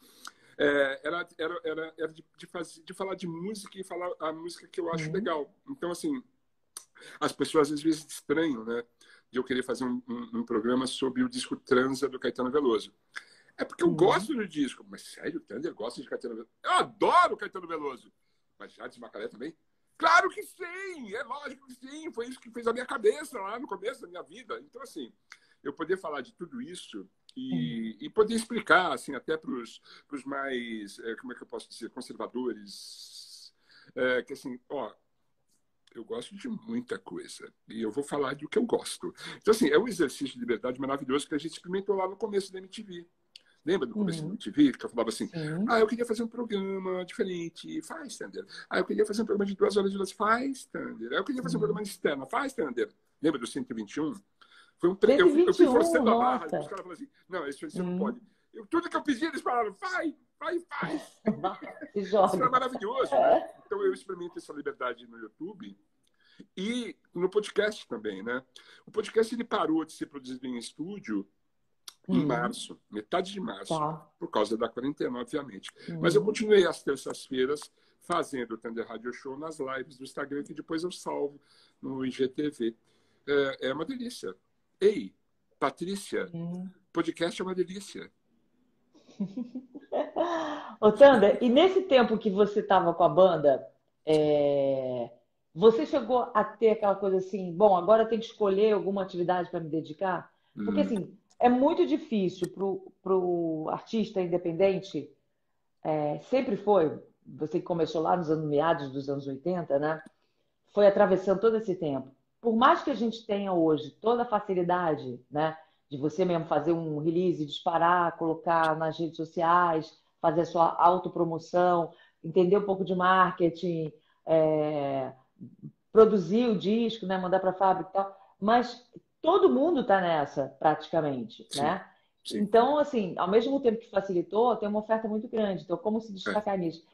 É, era era, era, era de, de, fazer, de falar de música e falar a música que eu acho uhum. legal. Então, assim, as pessoas às vezes estranham, né? De eu querer fazer um, um, um programa sobre o disco Transa do Caetano Veloso. É porque eu uhum. gosto do disco. Mas sério, o Thunder gosta de Caetano Veloso? Eu adoro Caetano Veloso. Mas Jades Macalé também? Claro que sim! É lógico que sim! Foi isso que fez a minha cabeça lá no começo da minha vida. Então, assim, eu poder falar de tudo isso e, e poder explicar, assim, até para os mais, é, como é que eu posso dizer, conservadores, é, que assim, ó, eu gosto de muita coisa e eu vou falar do que eu gosto. Então, assim, é um exercício de liberdade maravilhoso que a gente experimentou lá no começo da MTV. Lembra do começo uhum. do TV, que eu falava assim, uhum. ah, eu queria fazer um programa diferente, faz, Thunder. Ah, eu queria fazer um programa de duas horas de duração, faz, Thunder. Ah, eu queria fazer uhum. um programa externo, faz, Thunder. Lembra do 121? Foi um tre... 121, eu, eu fui forçando a barra, os caras falaram assim, não, esse você não uhum. pode. Eu, tudo que eu pedi, eles falaram, vai, vai, faz. Isso é maravilhoso. Né? Então eu experimento essa liberdade no YouTube e no podcast também, né? O podcast ele parou de ser produzido em estúdio em uhum. março, metade de março, tá. por causa da quarentena, obviamente. Uhum. Mas eu continuei às terças-feiras fazendo o Thunder Radio Show nas lives do Instagram, que depois eu salvo no IGTV. É, é uma delícia. Ei, Patrícia, uhum. podcast é uma delícia. Ô, Thunder, e nesse tempo que você estava com a banda, é... você chegou a ter aquela coisa assim, bom, agora tem que escolher alguma atividade para me dedicar? Porque, hum. assim, é muito difícil para o artista independente, é, sempre foi, você que começou lá nos anos meados dos anos 80, né? Foi atravessando todo esse tempo. Por mais que a gente tenha hoje toda a facilidade, né? De você mesmo fazer um release, disparar, colocar nas redes sociais, fazer a sua autopromoção, entender um pouco de marketing, é, produzir o disco, né? Mandar para a fábrica e tal. Mas todo mundo está nessa, praticamente, Sim. né? Sim. Então, assim, ao mesmo tempo que facilitou, tem uma oferta muito grande. Então, como se destacar é. nisso?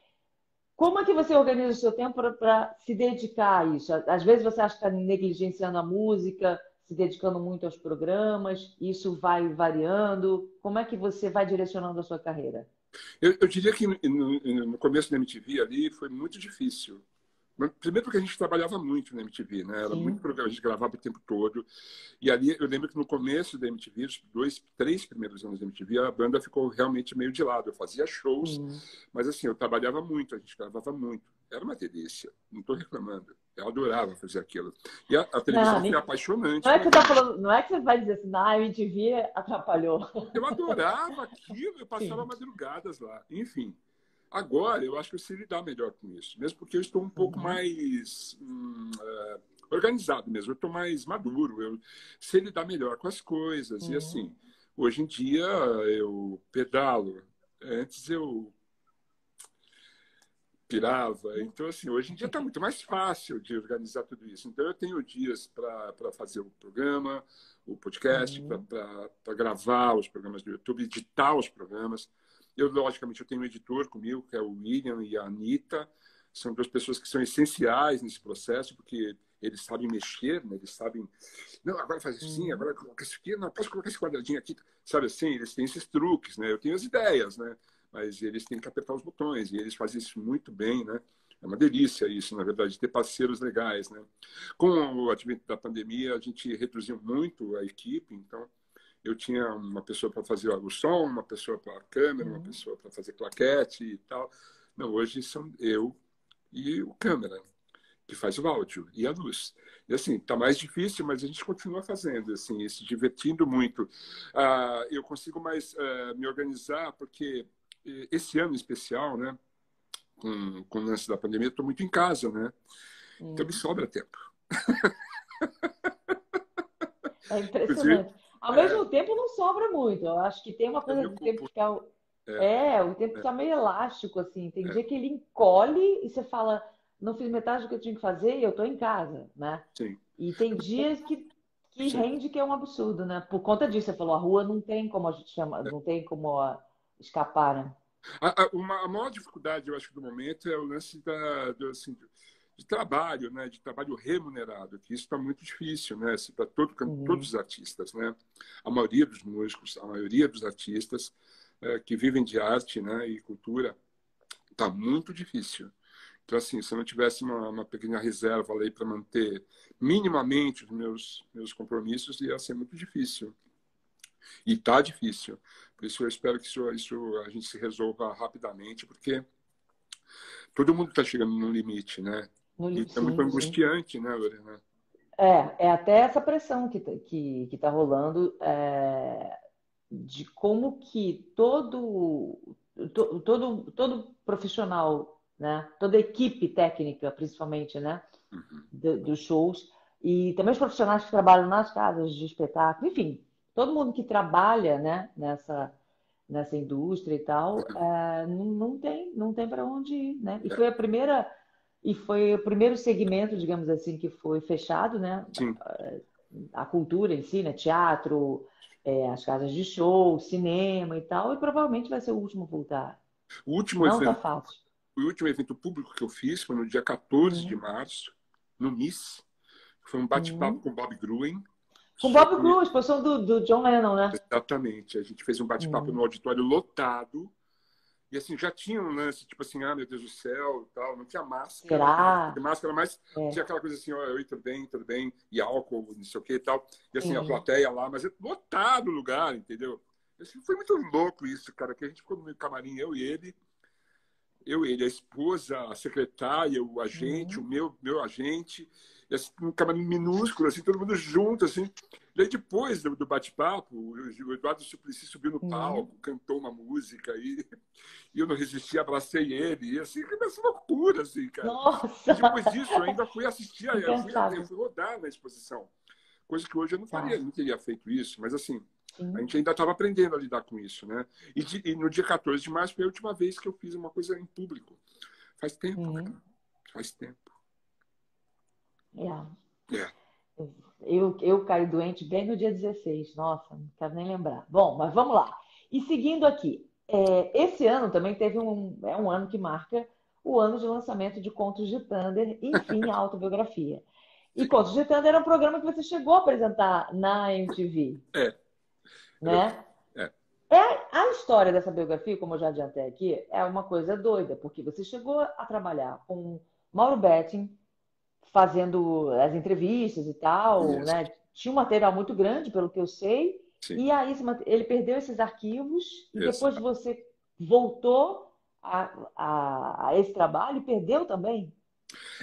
Como é que você organiza o seu tempo para se dedicar a isso? Às vezes você acha que está negligenciando a música, se dedicando muito aos programas, isso vai variando. Como é que você vai direcionando a sua carreira? Eu, eu diria que no, no, começo da MTV ali foi muito difícil, Primeiro porque a gente trabalhava muito na MTV, né? Era Sim. muito programa, a gente gravava o tempo todo. E ali eu lembro que no começo da MTV, os dois, três primeiros anos da MTV, a banda ficou realmente meio de lado. Eu fazia shows, mas assim, eu trabalhava muito, a gente gravava muito. Era uma delícia, não estou reclamando. Eu adorava fazer aquilo. E a, a televisão não, foi apaixonante. Não é, que você tá falando, não é que você vai dizer assim, na a MTV atrapalhou. Eu adorava aquilo, eu passava Sim. madrugadas lá. Enfim. Agora, eu acho que eu sei lidar melhor com isso, mesmo porque eu estou um pouco uhum. mais hum, uh, organizado mesmo, eu estou mais maduro, eu sei lidar melhor com as coisas. Uhum. E assim, hoje em dia eu pedalo. Antes eu pirava. Então, assim, hoje em dia está muito mais fácil de organizar tudo isso. Então, eu tenho dias para fazer o programa, o podcast, uhum. para gravar os programas do YouTube, editar os programas. Eu, logicamente, eu tenho um editor comigo, que é o William e a Anitta. São duas pessoas que são essenciais nesse processo, porque eles sabem mexer, né? eles sabem. Não, agora faz assim, uhum. agora coloca isso aqui, não, posso colocar esse quadradinho aqui. Sabe assim, eles têm esses truques, né? Eu tenho as ideias, né? Mas eles têm que apertar os botões, e eles fazem isso muito bem, né? É uma delícia isso, na verdade, ter parceiros legais, né? Com o advento da pandemia, a gente reduziu muito a equipe, então eu tinha uma pessoa para fazer o som, uma pessoa para a câmera, uhum. uma pessoa para fazer plaquete e tal. Não, hoje são eu e o câmera que faz o áudio e a luz. E assim, tá mais difícil, mas a gente continua fazendo, assim, se divertindo muito. Ah, eu consigo mais ah, me organizar porque esse ano especial, né, com, com o lance da pandemia, eu estou muito em casa, né? Hum. Então me sobra tempo. É impressionante. Ao mesmo é... tempo não sobra muito. Eu acho que tem uma coisa é do tempo que ficar... É, é, o tempo está é. meio elástico, assim. Tem é. dia que ele encolhe e você fala, não fiz metade do que eu tinha que fazer e eu estou em casa, né? Sim. E tem dias que, que rende que é um absurdo, né? Por conta disso, você falou, a rua não tem como a gente chama, não tem como escapar, né? A, a, uma, a maior dificuldade, eu acho, do momento é o lance da, do, assim, de trabalho, né? De trabalho remunerado, que isso está muito difícil, né? Para todo, uhum. todos os artistas, né? A maioria dos músicos, a maioria dos artistas é, que vivem de arte, né? E cultura, está muito difícil. Então, assim, se eu não tivesse uma, uma pequena reserva aí para manter minimamente os meus, meus compromissos, ia ser muito difícil. E está difícil. Por isso eu espero que isso, isso a gente se resolva rapidamente, porque todo mundo está chegando no limite, né? No é muito angustiante, né, Lorena? É, é até essa pressão que está que, que tá rolando é, de como que todo, to, todo, todo profissional né? Toda equipe técnica, principalmente, né? Uhum. dos shows e também os profissionais que trabalham nas casas de espetáculo, enfim, todo mundo que trabalha, né? Nessa nessa indústria e tal, uhum. é, não, não tem não tem para onde ir, né? E é. foi a primeira e foi o primeiro segmento, digamos assim, que foi fechado, né? Sim. A, a cultura em si, né? Teatro, é, as casas de show, cinema e tal, e provavelmente vai ser o último a voltar. O último não tá fácil o último evento público que eu fiz foi no dia 14 uhum. de março, no MIS. Foi um bate-papo uhum. com Bob Gruen. Com Bob Gruen, exposição do, do John Lennon, né? Exatamente. A gente fez um bate-papo uhum. no auditório lotado. E assim, já tinha um lance, tipo assim, ah, meu Deus do céu e tal, não tinha máscara. Será? Não máscara, mas é. tinha aquela coisa assim, ó, oi, tudo bem, tudo bem, e álcool, não sei o que e tal. E assim, a plateia lá, mas é lotado o lugar, entendeu? Assim, foi muito louco isso, cara, que a gente ficou no camarim, eu e ele, eu, ele, a esposa, a secretária, o agente, uhum. o meu, meu agente, e assim, um camarim minúsculo, assim, todo mundo junto, assim. Daí depois do, do bate-papo, o Eduardo Suplicy subiu no uhum. palco, uhum. cantou uma música e, e eu não resisti, abracei ele, e assim, começou loucura, assim, cara. Nossa. E depois disso, eu ainda fui assistir, eu fui, eu fui rodar na exposição. Coisa que hoje eu não faria, não teria feito isso, mas assim, Sim. A gente ainda estava aprendendo a lidar com isso, né? E, de, e, no dia 14 de março foi a última vez que eu fiz uma coisa em público. Faz tempo, uhum. cara. Faz tempo. É. é. Eu, eu caí doente bem no dia 16. Nossa, não quero nem lembrar. Bom, mas vamos lá. E seguindo aqui, é, esse ano também teve um, é um ano que marca o ano de lançamento de Contos de Thunder, enfim, a autobiografia. E Contos de Thunder era um programa que você chegou a apresentar na MTV. É. Né? É. é. A história dessa biografia, como eu já adiantei aqui, é uma coisa doida, porque você chegou a trabalhar com Mauro Betting, fazendo as entrevistas e tal, Isso. né? Tinha um material muito grande, pelo que eu sei, Sim. e aí ele perdeu esses arquivos, e Isso. depois você voltou a, a, a esse trabalho e perdeu também?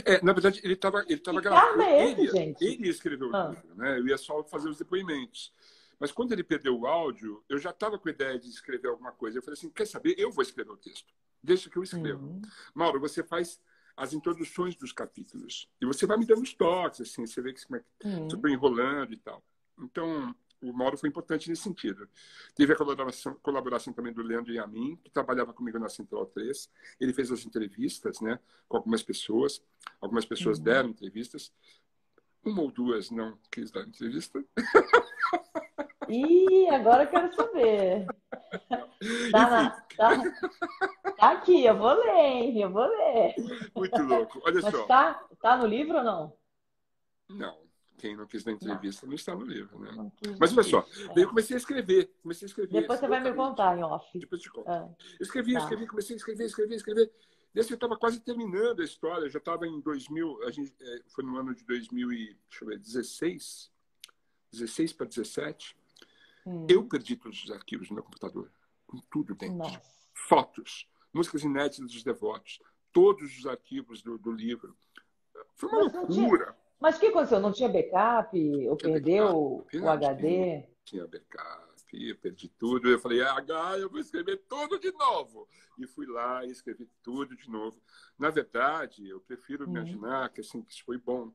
É, na verdade, ele estava ele tava gravando. É esse, ele, gente? ele escreveu o ah. livro, né? Eu ia só fazer os depoimentos. Mas quando ele perdeu o áudio, eu já estava com a ideia de escrever alguma coisa. Eu falei assim: quer saber? Eu vou escrever o texto. Deixa que eu escrevo. Uhum. Mauro, você faz as introduções dos capítulos. E você vai me dando os toques, assim, você vê que como é que uhum. estou enrolando e tal. Então, o Mauro foi importante nesse sentido. Teve a colaboração, colaboração também do Leandro Yamin, que trabalhava comigo na Central 3. Ele fez as entrevistas né, com algumas pessoas. Algumas pessoas uhum. deram entrevistas. Uma ou duas não quis dar entrevista. Ih, agora eu quero saber. Tá, na, tá, tá, aqui, eu vou ler, hein? Eu vou ler. Muito louco. Olha Mas só. Tá, tá no livro ou não? Não. Quem não quis dar entrevista não, não está no livro, né? Mas olha só, é. daí eu comecei a escrever. Comecei a escrever. Depois você vai me contar em off. Depois te conto. Ah. Escrevi, tá. escrevi, comecei a escrever, escrever, escrever. Desse eu estava quase terminando a história, eu já estava em 2000, a gente, é, foi no ano de 2016, 16 para 17. Hum. Eu perdi todos os arquivos no meu computador, com tudo dentro. Nossa. Fotos, músicas inéditas dos devotos, todos os arquivos do, do livro. Foi uma Mas loucura. Mas o que aconteceu? Não tinha backup? Ou tinha perdeu backup. o HD? Tinha backup, eu perdi tudo. Eu falei, ah, eu vou escrever tudo de novo. E fui lá e escrevi tudo de novo. Na verdade, eu prefiro uhum. imaginar que, assim, que isso foi bom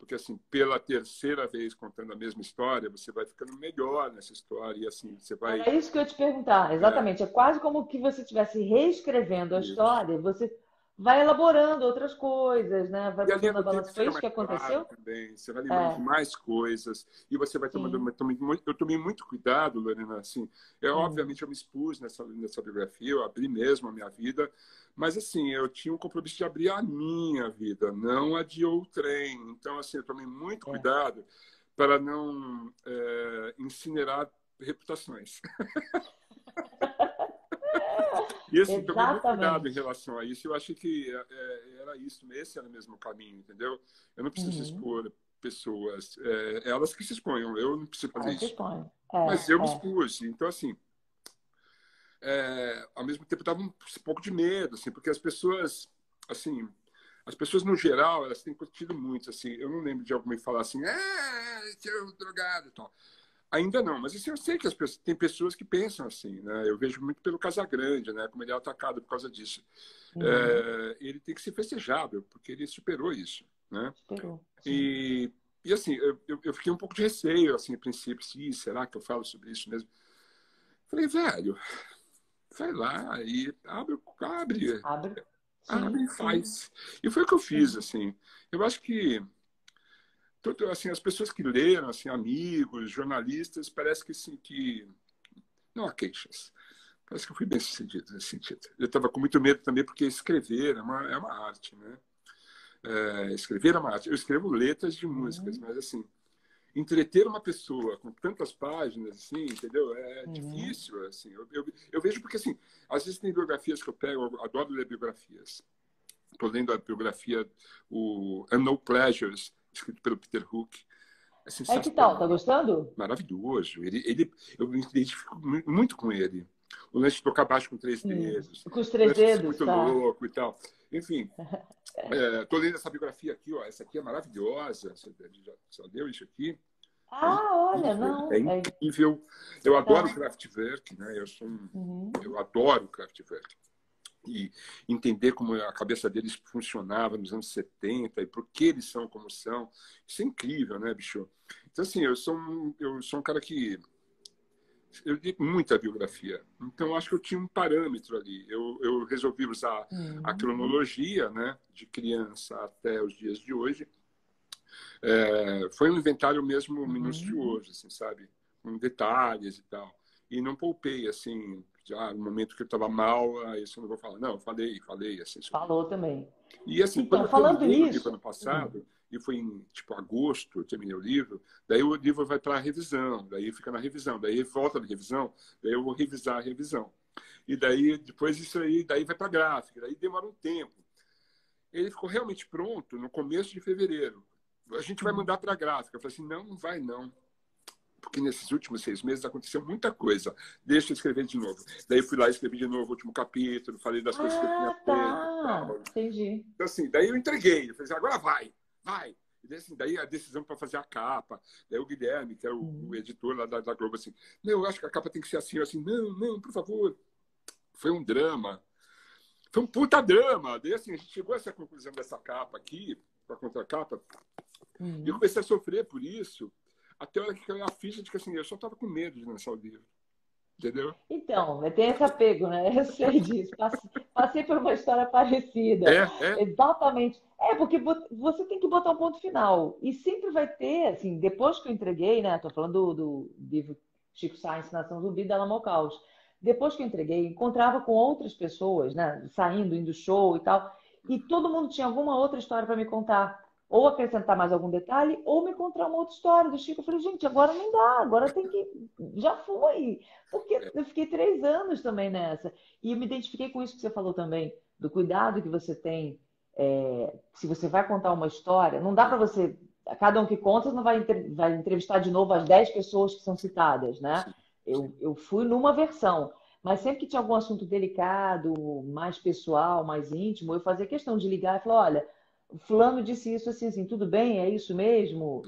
porque assim pela terceira vez contando a mesma história você vai ficando melhor nessa história e assim você vai é isso que eu te perguntar exatamente é, é quase como que você estivesse reescrevendo a isso. história você vai elaborando outras coisas, né? Vai botando a balança. Foi isso que aconteceu? Também. Você vai lembrando é. de mais coisas e você vai tomando. Eu tomei muito cuidado, Lorena. Assim, eu, hum. obviamente, eu me expus nessa, nessa biografia, eu abri mesmo a minha vida, mas assim, eu tinha um compromisso de abrir a minha vida, não a de outrem. Então, assim, eu tomei muito é. cuidado para não é, incinerar reputações. E assim, tomei muito cuidado em relação a isso. Eu achei que é, é, era isso, esse era o mesmo caminho, entendeu? Eu não preciso uhum. expor pessoas, é, elas que se exponham, eu não preciso fazer isso. É, Mas eu me é. expus. Então, assim, ao mesmo tempo, eu estava um pouco de medo, assim, porque as pessoas, assim, as pessoas no geral, elas têm curtido muito, assim. Eu não lembro de alguém falar assim, é um drogado e tal. Ainda não, mas assim, eu sei que as pessoas, tem pessoas que pensam assim, né? Eu vejo muito pelo Casagrande, né? Como ele é atacado por causa disso. Uhum. É, ele tem que ser festejado, porque ele superou isso, né? Superou. E, e assim, eu, eu fiquei um pouco de receio, assim, a princípio, se será que eu falo sobre isso mesmo? Falei, velho, vai lá e abre, abre, abre, abre e faz. E foi o que eu fiz, assim. Eu acho que tudo, assim, as pessoas que leram, assim, amigos, jornalistas, parece que, assim, que não há queixas. Parece que eu fui bem sucedido nesse sentido. Eu estava com muito medo também, porque escrever é uma, é uma arte, né? É, escrever é uma arte. Eu escrevo letras de músicas, uhum. mas, assim, entreter uma pessoa com tantas páginas, assim, entendeu? É uhum. difícil, assim. Eu, eu, eu, vejo porque, assim, às vezes tem biografias que eu pego, eu adoro ler biografias. Estou lendo a biografia, o And No Pleasures, escrito pelo Peter Hook. É, é que tal? Tá gostando? Maravilhoso. Ele, ele, eu me identifico muito com ele. O lance de tocar baixo com três dedos. Com os três dedos. Muito tá. louco e tal. Enfim, estou é, lendo essa biografia aqui. Ó. Essa aqui é maravilhosa. Você já, já deu isso aqui? Ah, olha, não. É incrível. Eu adoro. Kraftwerk, né? Eu, sou um, uhum. eu adoro Kraftwerk e entender como a cabeça deles funcionava nos anos 70 e por que eles são como são. Isso é incrível, né, bicho? Então, assim, eu sou um, eu sou um cara que. Eu li muita biografia. Então, acho que eu tinha um parâmetro ali. Eu, eu resolvi usar uhum. a cronologia, né, de criança até os dias de hoje. É, foi um inventário mesmo uhum. minucioso, assim, sabe? Com detalhes e tal. E não poupei, assim, já no momento que eu estava mal, isso eu não vou falar. Não, falei, falei. Assim, Falou também. E assim, então, quando falando eu nisso... ano passado, uhum. e foi em tipo agosto, eu terminei o livro, daí o livro vai para a revisão, daí fica na revisão, daí volta na revisão, daí eu vou revisar a revisão. E daí, depois isso aí, daí vai para a gráfica, daí demora um tempo. Ele ficou realmente pronto no começo de fevereiro. A gente vai uhum. mandar para a gráfica. Eu falei assim, não, não vai não porque nesses últimos seis meses aconteceu muita coisa. Deixa eu escrever de novo. Daí fui lá e escrevi de novo o último capítulo, falei das coisas ah, que eu tinha tá. feito. Entendi. Então, assim, daí eu entreguei. Eu falei assim, agora vai, vai. E daí, assim, daí a decisão para fazer a capa. Daí o Guilherme, que é o, uhum. o editor lá da, da, Globo, assim, não, eu acho que a capa tem que ser assim. Eu assim, não, não, por favor. Foi um drama. Foi um puta drama. Daí, assim, a gente chegou a essa conclusão dessa capa aqui, com a contracapa, uhum. e eu comecei a sofrer por isso Até a hora que caiu a ficha de que assim, eu só estava com medo de lançar o livro. Entendeu? Então, tem esse apego, né? Eu sei disso. Passei, passei por uma história parecida. É, é. Exatamente. É, porque você tem que botar um ponto final. E sempre vai ter, assim, depois que eu entreguei, né? Tô falando do, do livro Chico Sainz, Nação Zumbi, da Lama Caos. Depois que eu entreguei, encontrava com outras pessoas, né? Saindo, indo show e tal. E todo mundo tinha alguma outra história para me contar ou acrescentar mais algum detalhe, ou me encontrar uma outra história do Chico. Eu falei, gente, agora não dá, agora tem que. Já foi. Porque eu fiquei três anos também nessa. E eu me identifiquei com isso que você falou também, do cuidado que você tem. É, se você vai contar uma história, não dá para você. Cada um que conta, você não vai, vai entrevistar de novo as dez pessoas que são citadas, né? Eu, eu fui numa versão. Mas sempre que tinha algum assunto delicado, mais pessoal, mais íntimo, eu fazia questão de ligar e falar: olha fulano disse isso assim, assim, tudo bem, é isso mesmo?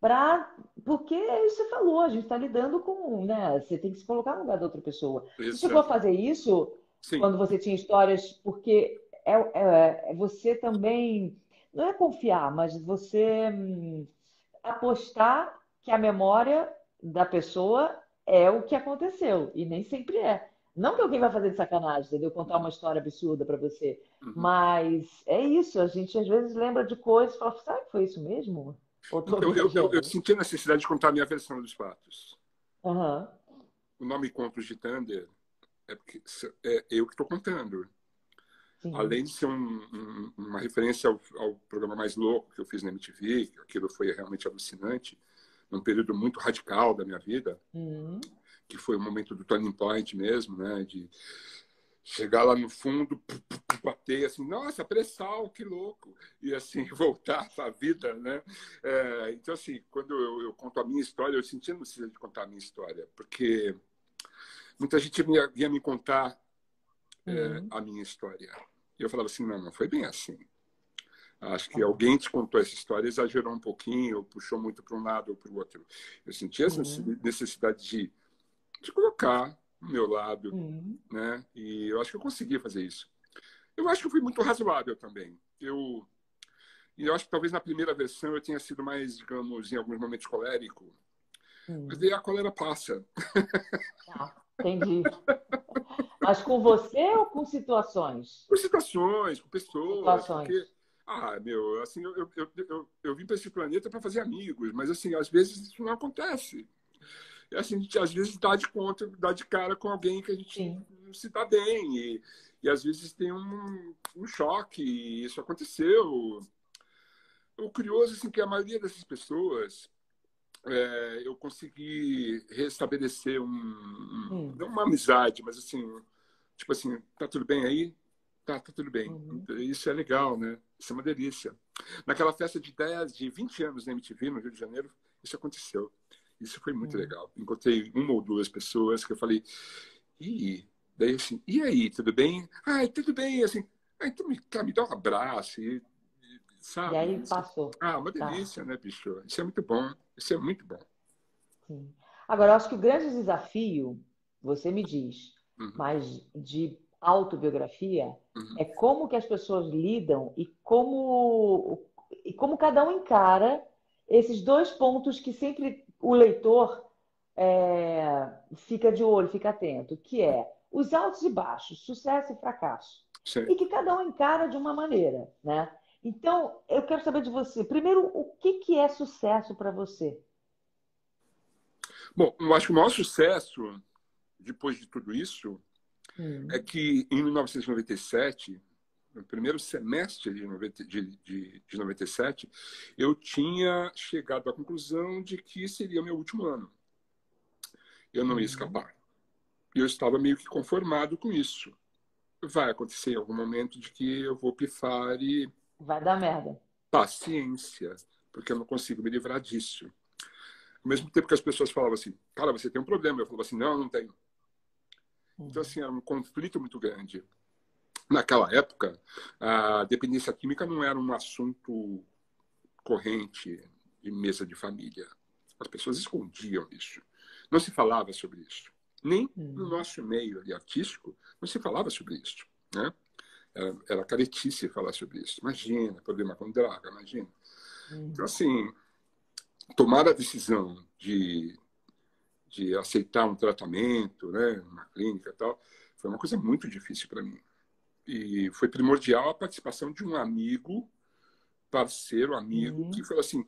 Pra... Porque é você falou, a gente está lidando com, né? Você tem que se colocar no lugar da outra pessoa. Isso. Você chegou a fazer isso Sim. quando você tinha histórias, porque é, é, é, você também, não é confiar, mas você hum, apostar que a memória da pessoa é o que aconteceu, e nem sempre é. Não que alguém vai fazer de sacanagem, entendeu? Contar uma história absurda para você. Uhum. Mas é isso, a gente às vezes lembra de coisas e fala, sabe que foi isso mesmo? Eu, eu, eu, eu, senti a necessidade de contar a minha versão dos fatos. Uhum. O nome Contos de Thunder é, porque, é eu que estou contando. Sim. Além de ser um, um, uma referência ao, ao, programa mais louco que eu fiz na MTV, que aquilo foi realmente alucinante, num período muito radical da minha vida. Uhum que foi o momento do turning point mesmo, né? De chegar lá no fundo, bater assim, nossa, pressal, que louco, e assim voltar para a vida, né? É, então assim, quando eu, eu, conto a minha história, eu senti a necessidade de contar a minha história, porque muita gente vinha, vinha me contar é, uhum. a minha história. E eu falava assim, não, não foi bem assim. Acho que alguém te contou essa história, exagerou um pouquinho, puxou muito para um lado ou para o outro. Eu senti essa uhum. necessidade de de colocar o meu lado, uhum. né? E eu acho que eu consegui fazer isso. Eu acho que eu fui muito razoável também. Eu e eu acho que talvez na primeira versão eu tenha sido mais, digamos, em alguns momentos colérico. Uhum. Mas daí a cólera passa. Ah, entendi. Mas com você ou com situações? Com situações, com pessoas. Situações. Porque, ah, meu, assim, eu, eu, eu, eu, eu vim para esse planeta para fazer amigos, mas assim, às vezes isso não acontece a gente às vezes dá de conta, dá de cara com alguém que a gente Sim. não se dá bem. E, e às vezes tem um, um choque, e isso aconteceu. O curioso assim, que a maioria dessas pessoas é, eu consegui restabelecer um, hum. não uma amizade, mas assim, tipo assim, tá tudo bem aí? Tá, tá tudo bem. Uhum. Isso é legal, né? Isso é uma delícia. Naquela festa de 10, de 20 anos na MTV, no Rio de Janeiro, isso aconteceu. Isso foi muito hum. legal. Encontrei uma ou duas pessoas que eu falei, e daí assim, e aí, tudo bem? Ah, tudo bem, assim, ah, então me, tá, me dá um abraço, e, sabe? E aí passou. Ah, uma tá. delícia, tá. né, bicho? Isso é muito bom, isso é muito bom. Sim. Agora, eu acho que o grande desafio, você me diz, uhum. mas de autobiografia, uhum. é como que as pessoas lidam e como, e como cada um encara esses dois pontos que sempre o leitor é, fica de olho, fica atento, que é os altos e baixos, sucesso e fracasso. Sim. E que cada um encara de uma maneira, né? Então, eu quero saber de você, primeiro, o que, que é sucesso para você? Bom, eu acho que o maior sucesso, depois de tudo isso, hum. é que em 1997, no primeiro semestre de, 90, de, de, de 97, eu tinha chegado à conclusão de que seria meu último ano. Eu não ia uhum. escapar. E eu estava meio que conformado com isso. Vai acontecer em algum momento de que eu vou pifar e. Vai dar merda. Paciência, porque eu não consigo me livrar disso. Ao mesmo tempo que as pessoas falavam assim, cara, você tem um problema. Eu falava assim, não, não tenho. Então, assim, era um conflito muito grande naquela época, a dependência química não era um assunto corrente de mesa de família. As pessoas escondiam isso. Não se falava sobre isso. Nem no hum. nosso meio artístico, não se falava sobre isso. Né? Era, era caretice falar sobre isso. Imagina, problema com droga, imagina. Hum. Então, assim, tomar a decisão de, de aceitar um tratamento, né, uma clínica e tal, foi uma coisa muito difícil para mim. E foi primordial a participação de um amigo, parceiro, amigo, uhum. que falou assim: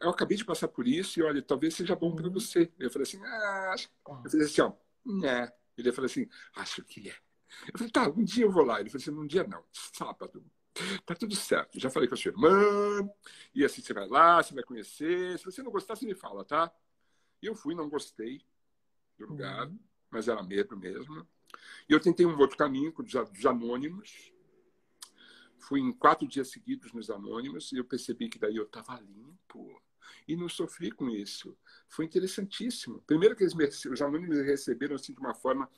eu acabei de passar por isso e olha, talvez seja bom para uhum. você. Eu falei assim: ah, acho. Tá. Eu falei assim: ó, né. Ele falou assim: acho que é. Eu falei: tá, um dia eu vou lá. Ele falou assim: um dia não, sábado. Tá tudo certo. Já falei com a sua irmã. E assim, você vai lá, você vai conhecer. Se você não gostar, você me fala, tá? E eu fui, não gostei do lugar, uhum. mas era medo mesmo. E eu tentei um outro caminho com os anônimos. Fui em quatro dias seguidos nos anônimos e eu percebi que daí eu estava limpo. E não sofri com isso. Foi interessantíssimo. Primeiro que eles me, os anônimos me receberam assim, de uma forma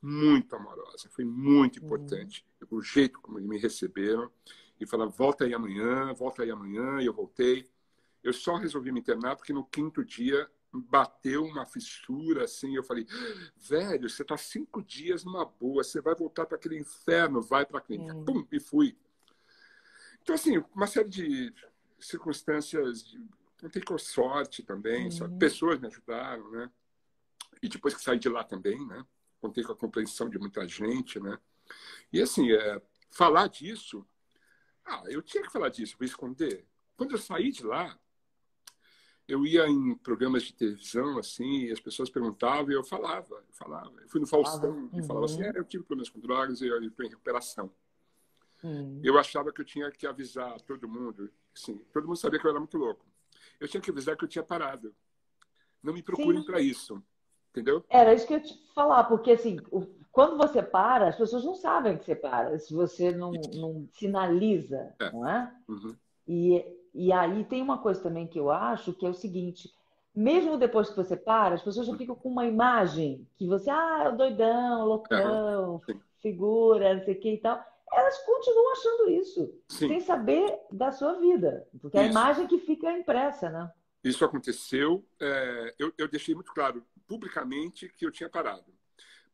muito amorosa. Foi muito importante. Uhum. O jeito como eles me receberam. E falaram, volta aí amanhã, volta aí amanhã. E eu voltei. Eu só resolvi me internar porque no quinto dia bateu uma fissura assim. Eu falei, velho, você está cinco dias numa boa, você vai voltar para aquele inferno, vai para a clínica. Uhum. Pum, e fui. Então, assim, uma série de circunstâncias, de, contei com sorte também, sabe? pessoas me ajudaram, né? E depois que saí de lá também, né? Contei com a compreensão de muita gente, né? E assim, é, falar disso, ah, eu tinha que falar disso, vou esconder. Quando eu saí de lá, eu ia em programas de televisão, assim, e as pessoas perguntavam e eu falava, eu falava. Eu fui no Faustão uhum. e falava assim, é, eu tive problemas com drogas e eu estou em recuperação. Uhum. Eu achava que eu tinha que avisar todo mundo, sim, todo mundo sabia que eu era muito louco. Eu tinha que avisar que eu tinha parado. Não me procurem para isso, entendeu? Era isso que eu ia te falar, porque assim, quando você para, as pessoas não sabem que você para, se você não, não sinaliza, é. não é? Uhum. E e aí tem uma coisa também que eu acho que é o seguinte: mesmo depois que você para, as pessoas já ficam com uma imagem que você, ah, é doidão, loucão, figura, não sei o que e tal. Elas continuam achando isso, Sim. sem saber da sua vida, porque é a imagem que fica impressa, né? Isso aconteceu. É, eu, eu, deixei muito claro publicamente que eu tinha parado.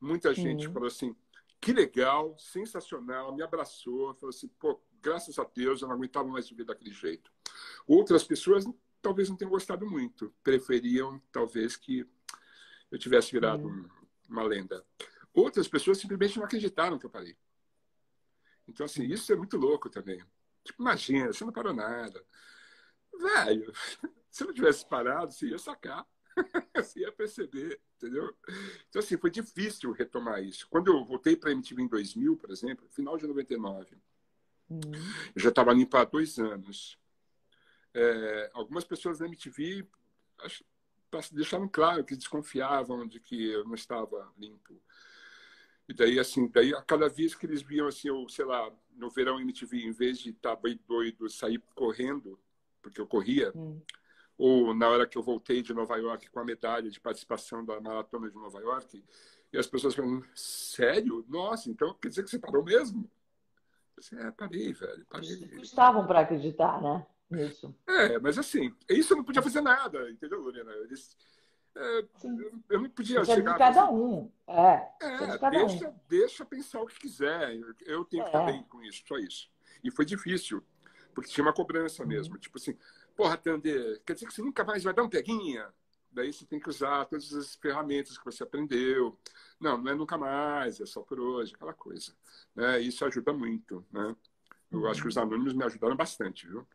Muita gente falou assim: que legal, sensacional, me abraçou, falou assim, pô, graças a Deus, eu não aguentava mais viver daquele jeito. Outras pessoas talvez não tenham gostado muito, preferiam talvez que eu tivesse virado hum. uma lenda. Outras pessoas simplesmente não acreditaram que eu parei. Então, assim, isso é muito louco também. Tipo, imagina, você não parou nada. Velho, se não tivesse parado, você ia sacar. você ia perceber, entendeu? Então, assim, foi difícil retomar isso. Quando eu voltei para a MTV em 2000, por exemplo, final de 99, Uhum. Eu já estava limpo há dois anos. É, algumas pessoas da MTV acho, deixaram claro que desconfiavam de que eu não estava limpo. E daí, assim, daí a cada vez que eles viam, assim, eu, sei lá, no verão MTV, em vez de estar tá bem doido, sair correndo, porque eu corria, uhum. ou na hora que eu voltei de Nova York com a medalha de participação da maratona de Nova York, e as pessoas falam, sério? Nossa, então quer dizer que você parou mesmo? Assim, é, parei, velho, parei. Estavam para acreditar, né? Nisso. É, mas assim, isso eu não podia fazer nada, entendeu, Lorena? Eles, é, eu não podia isso chegar. É de cada um. É, é de cada deixa, um. deixa pensar o que quiser. Eu tenho que é. ficar bem com isso, só isso. E foi difícil, porque tinha uma cobrança mesmo. Uhum. Tipo assim, porra, Tandê, quer dizer que você nunca mais vai dar um peguinha? Daí você tem que usar todas as ferramentas que você aprendeu. Não, não é nunca mais, é só por hoje, aquela coisa. Né? Isso ajuda muito. Né? Eu uhum. acho que os anônimos me ajudaram bastante, viu?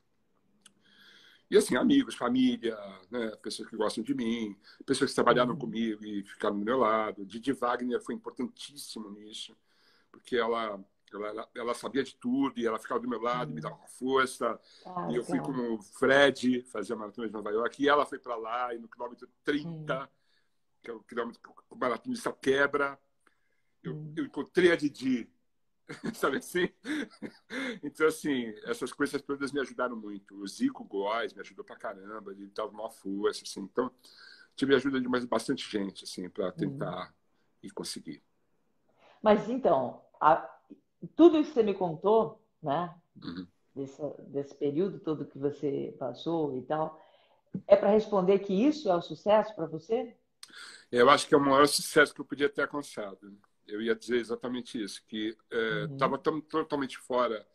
E assim, amigos, família, né? pessoas que gostam de mim, pessoas que trabalharam uhum. comigo e ficaram do meu lado. Didi Wagner foi importantíssimo nisso, porque ela ela, ela, sabia de tudo e ela ficava do meu lado, me dava uma força. Ah, e eu fui com o Fred fazer a maratona de Nova York e ela foi para lá e no quilômetro 30, que é o quilômetro que o maratonista quebra, eu, eu encontrei a Didi. Sabe assim? Então, assim, essas coisas todas me ajudaram muito. O Zico Góes me ajudou pra caramba, ele dava uma força, assim. Então, tive ajuda de mais bastante gente, assim, para tentar e conseguir. Mas, então, a tudo isso que você me contou, né? Uhum. Desse, desse período todo que você passou e tal, é para responder que isso é o sucesso para você? Eu acho que é o maior sucesso que eu podia ter alcançado. Eu ia dizer exatamente isso, que estava é, uhum. totalmente fora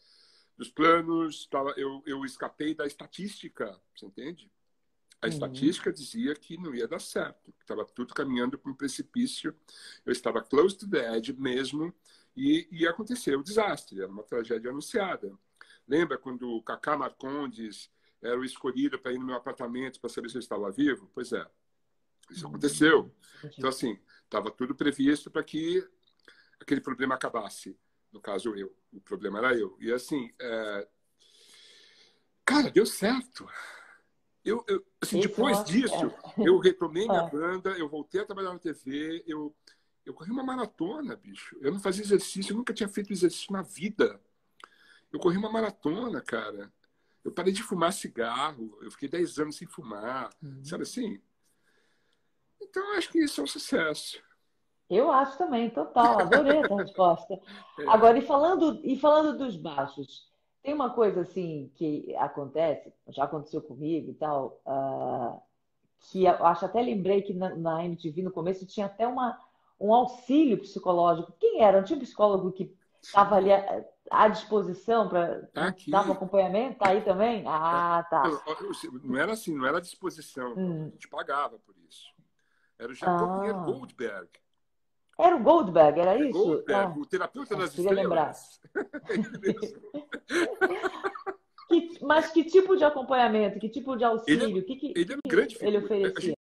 dos planos, tava, eu, eu escapei da estatística, você entende? a uhum. estatística dizia que não ia dar certo, que estava tudo caminhando para um precipício. Eu estava close to the edge mesmo e ia acontecer o desastre, era uma tragédia anunciada. Lembra quando o Cacá Marcondes era o escolhido para ir no meu apartamento para saber se eu estava vivo? Pois é, isso aconteceu. Então, assim, estava tudo previsto para que aquele problema acabasse. No caso, eu. O problema era eu. E, assim, é... cara, deu certo. Eu, eu assim, depois disso, é. eu retomei minha é. banda, eu voltei a trabalhar na TV, eu, eu corri uma maratona, bicho. Eu não fazia exercício, eu nunca tinha feito exercício na vida. Eu corri uma maratona, cara. Eu parei de fumar cigarro, eu fiquei 10 anos sem fumar, uhum. sabe assim? Então, acho que isso é um sucesso. Eu acho também, total. Adorei essa resposta. É. Agora, e falando, e falando dos baixos, tem uma coisa assim que acontece, já aconteceu comigo e tal, uh, que eu acho até lembrei que na, na MTV no começo tinha até uma, um auxílio psicológico. Quem era? Não tinha um psicólogo que estava ali à, à disposição para tá dar um acompanhamento? Tá aí também? Ah, tá. Não era assim, não era à disposição. Hum. A gente pagava por isso. Era o Jacob ah. Goldberg. Era o Goldberg, era é isso? Goldberg, ah. o terapeuta das estrelas. que, mas que tipo de acompanhamento, que tipo de auxílio? Ele, é que, que, ele é um grande ele oferecia?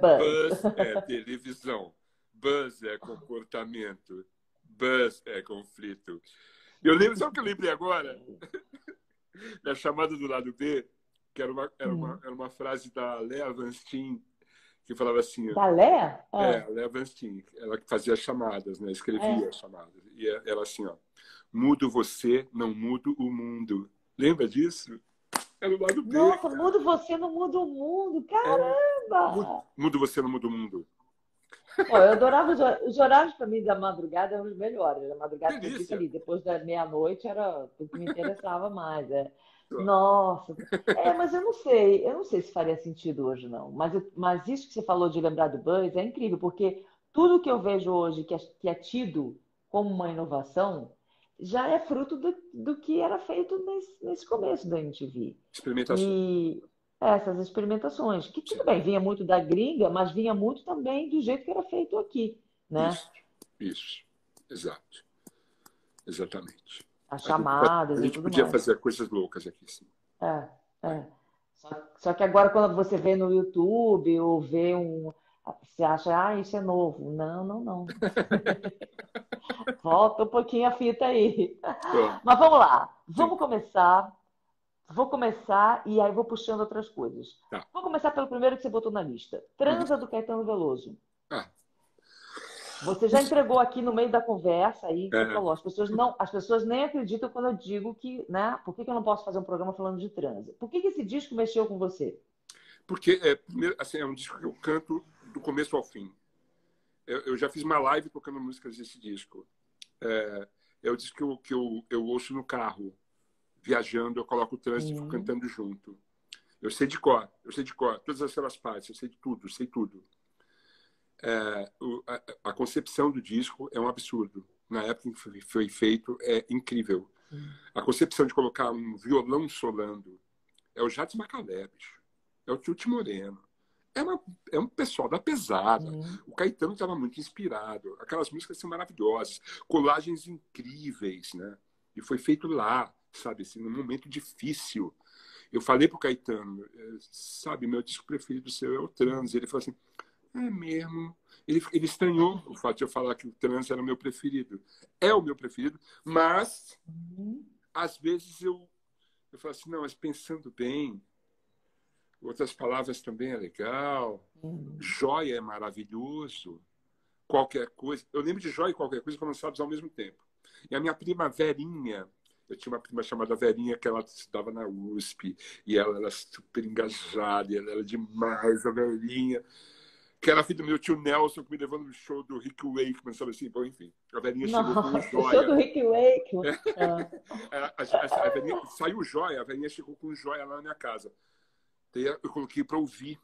Buzz é televisão. Buzz é comportamento. Buzz é conflito. Eu lembro, sabe o que eu lembrei agora? Na chamada do lado B, que era uma, era uma, hum. era uma frase da Lea Vanstin, que falava assim. Da Lea? Ah. É, a Lea Vanstin. Ela que fazia chamadas, né? Escrevia é. chamadas. E é, ela assim, ó. Mudo você, não mudo o mundo. Lembra disso? Era o lado B. Nossa, cara. mudo você, não muda o mundo. Caramba! É. Mudo você, não muda o mundo. Eu adorava os, os horários para mim da madrugada eram os melhores. A madrugada que fica ali, depois da meia-noite era o que me interessava mais. É. Nossa, é, mas eu não sei, eu não sei se faria sentido hoje, não. Mas, mas isso que você falou de lembrar do Buzz é incrível, porque tudo que eu vejo hoje que é, que é tido como uma inovação já é fruto do, do que era feito nesse, nesse começo da MTV. Experimentação. E, essas experimentações, que tudo bem, vinha muito da gringa, mas vinha muito também do jeito que era feito aqui, né? Isso, isso. exato. Exatamente. As chamadas A gente, a gente podia mais. fazer coisas loucas aqui, sim. É, é. Só, só, que agora quando você vê no YouTube ou vê um... Você acha, ah, isso é novo. Não, não, não. Volta um pouquinho a fita aí. Mas vamos lá. Vamos começar Vou começar e aí vou puxando outras coisas. Tá. Vou começar pelo primeiro que você botou na lista. Transa uhum. do Caetano Veloso. Ah. Você já entregou aqui no meio da conversa aí, é. falou, as pessoas não, as pessoas nem acreditam quando eu digo que, né? Por que, que eu não posso fazer um programa falando de transa? Por que, que esse disco mexeu com você? Porque é, primeiro, assim, é um disco que eu canto do começo ao fim. Eu, eu já fiz uma live tocando músicas desse disco. É, é o disco que eu, que eu, eu ouço no carro viajando, eu coloco o trânsito e fico cantando junto. Eu sei de cor, eu sei de cor, todas aquelas partes, eu sei de tudo, sei tudo. É, o, a, a, concepção do disco é um absurdo. Na época em que foi, feito, é incrível. A concepção de colocar um violão solando é o Jades Macalé, bicho. É o Tuti Moreno. É, é um pessoal da pesada. Uhum. O Caetano estava muito inspirado. Aquelas músicas são maravilhosas. Colagens incríveis, né? E foi feito lá sabe assim, num momento difícil. Eu falei pro Caetano, é, sabe, meu disco preferido seu é o Trans. Ele falou assim, é mesmo. Ele, ele estranhou o fato de eu falar que o Trans era o meu preferido. É o meu preferido, mas às vezes eu, eu falo assim, não, mas pensando bem, outras palavras também é legal. Uhum. Joia é maravilhoso. Qualquer coisa. Eu lembro de joia e qualquer coisa lançados ao mesmo tempo. E a minha prima Verinha, eu tinha uma prima chamada Verinha, que ela estudava na USP, e ela era super engajada, ela era demais, a Verinha. Que era filha do meu tio Nelson, que me levou no show do Rick Wakeman, sabe assim? Bom, enfim, a Verinha chegou com joia. show do Rick Wakeman. É. a, a, a, Verinha, saiu joia, a Verinha chegou com joia lá na minha casa. Daí eu coloquei para ouvir.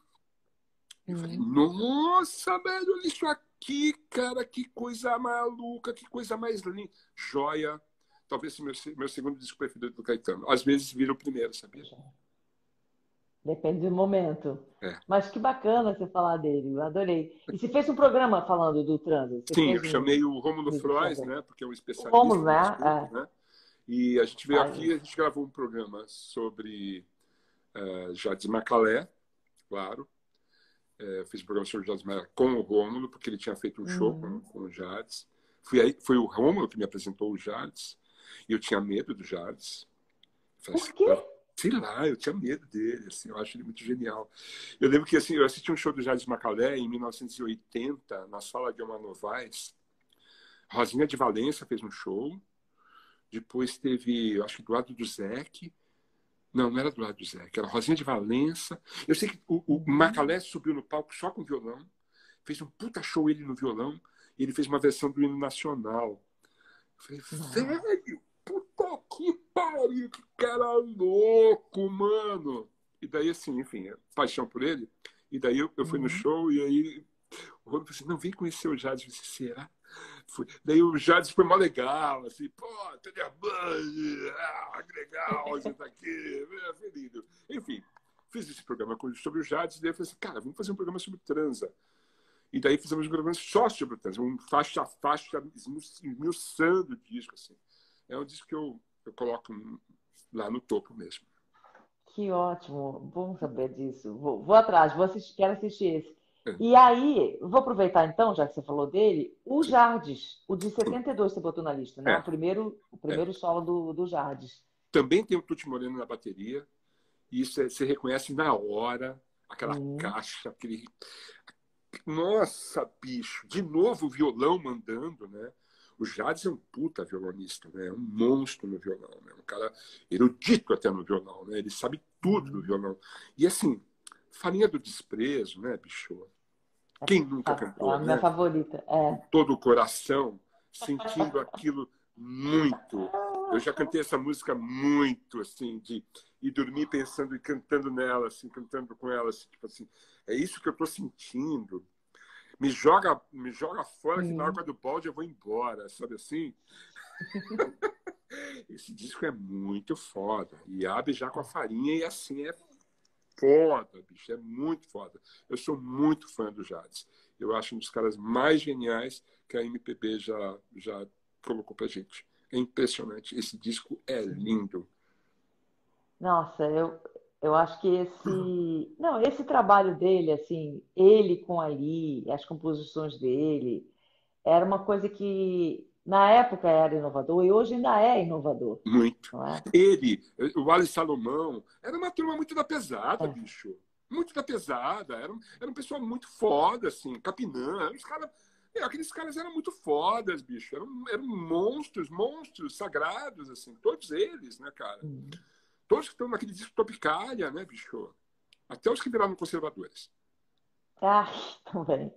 Eu falei, uhum. nossa, velho, olha isso aqui, cara, que coisa maluca, que coisa mais linda. Joia, talvez meu, meu segundo disco preferido do Caetano. Às vezes vira o primeiro, sabia? Depende do momento. É. Mas que bacana você falar dele, eu adorei. E você fez um programa falando do trânsito? Sim, eu um... chamei o Rômulo Frois, né? Porque é um especialista. Rômulo, né? É. né? E a gente veio Ai. aqui, a gente gravou um programa sobre Jades Macalé, claro. É, fiz um programa sobre Jades Macalé com o Rômulo, porque ele tinha feito um show uhum. com, com o Jades. Fui aí, foi o Rômulo que me apresentou o Jades. E eu tinha medo do Jardim. Por assim, quê? sei lá, eu tinha medo dele, assim, eu acho ele muito genial. Eu lembro que assim, eu assisti um show do Jardim Macalé em 1980, na sala de uma Novaes. Rosinha de Valença fez um show. Depois teve, acho que do lado do Zeke. Não, não era do lado do Zeke, era Rosinha de Valença. Eu sei que o, o. Macalé subiu no palco só com violão. Fez um puta show ele no violão. E ele fez uma versão do hino nacional. Eu falei, velho, puta que pariu, que cara louco, mano. E daí, assim, enfim, paixão por ele. E daí eu, eu fui uhum. no show e aí o Rony falou assim, não, vem conhecer o Jades. Eu disse, será? Daí o Jades foi mó legal, assim, pô, Tânia Band, ah, que legal, você tá aqui, é, lindo. Enfim, fiz esse programa sobre o Jades e daí eu falei assim, cara, vamos fazer um programa sobre transa. E daí fizemos um programa só sobre o trans, um faixa a faixa, esmiuçando o disco. Assim. É um disco que eu, eu coloco lá no topo mesmo. Que ótimo, bom saber disso. Vou, vou atrás, vou assistir, quero assistir esse. É. E aí, vou aproveitar então, já que você falou dele, o Jardes, o de 72 você botou na lista, né? É. O primeiro, o primeiro é. solo do, do Jardes. Também tem o Tuti Moreno na bateria. E isso você reconhece na hora, aquela hum. caixa, aquele. Nossa, bicho! De novo o violão mandando, né? O Jades é um puta violonista, né? É um monstro no violão, né? Um cara erudito até no violão, né? Ele sabe tudo do violão. E assim, farinha do desprezo, né, bicho? Quem nunca cantou? É a minha né? favorita. É. Todo o coração, sentindo aquilo muito. Eu já cantei essa música muito, assim, de ir dormir pensando e cantando nela, assim, cantando com ela, assim, tipo assim, é isso que eu tô sentindo me joga, me joga fora que na hora do balde eu vou embora, sabe assim? Esse disco é muito foda. E abre já com a farinha e assim é foda, bicho. É muito foda. Eu sou muito fã do Jades. Eu acho um dos caras mais geniais que a MPB já, já colocou pra gente. É impressionante. Esse disco é lindo. Nossa, eu, eu acho que esse. Não, esse trabalho dele, assim, ele com Ali, as composições dele, era uma coisa que na época era inovador e hoje ainda é inovador. Muito. É? Ele, o Ali Salomão, era uma turma muito da pesada, é. bicho. Muito da pesada. Era, era um pessoal muito foda, assim, Capinã. Os caras. É, aqueles caras eram muito fodas, bicho. Eram, eram monstros, monstros sagrados, assim, todos eles, né, cara? Uhum. Todos que estão naquele disco Tropicália, né, bicho? Até os que viraram conservadores. Ah, também.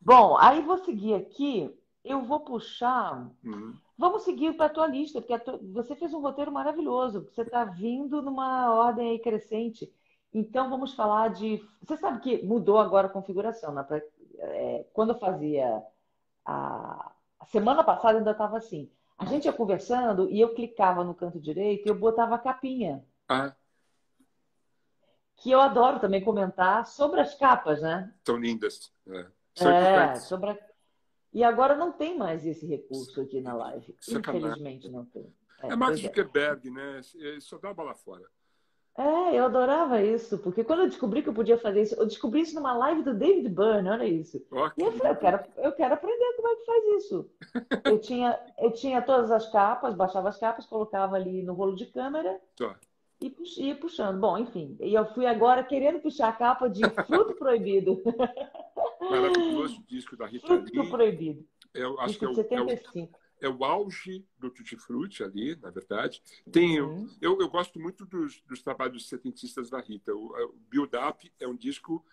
Bom, aí vou seguir aqui. Eu vou puxar. Uhum. Vamos seguir para a tua lista, porque tua... você fez um roteiro maravilhoso. Você está vindo numa ordem aí crescente. Então vamos falar de. Você sabe que mudou agora a configuração, né? Pra... É, quando eu fazia a... a semana passada ainda estava assim. A gente ia conversando e eu clicava no canto direito e eu botava a capinha. Ah. Que eu adoro também comentar sobre as capas, né? São lindas. É, é sobre a... E agora não tem mais esse recurso aqui na live. Sacanagem. Infelizmente não tem. É, é Mark é. Zuckerberg, né? Só dá a bola fora. É, eu adorava isso, porque quando eu descobri que eu podia fazer isso, eu descobri isso numa live do David Byrne, olha isso. Okay. E eu falei, eu quero, eu quero aprender como é que faz isso. eu, tinha, eu tinha todas as capas, baixava as capas, colocava ali no rolo de câmera e ia puxando. Bom, enfim, e eu fui agora querendo puxar a capa de Fruto Proibido. Maravilhoso disco da Rita Lee. Proibido. Eu acho que é o, 75. É o é o auge do Tutti Frutti ali, na verdade. Tem, uhum. eu, eu gosto muito dos, dos trabalhos setentistas da Rita. O, o Build Up é um disco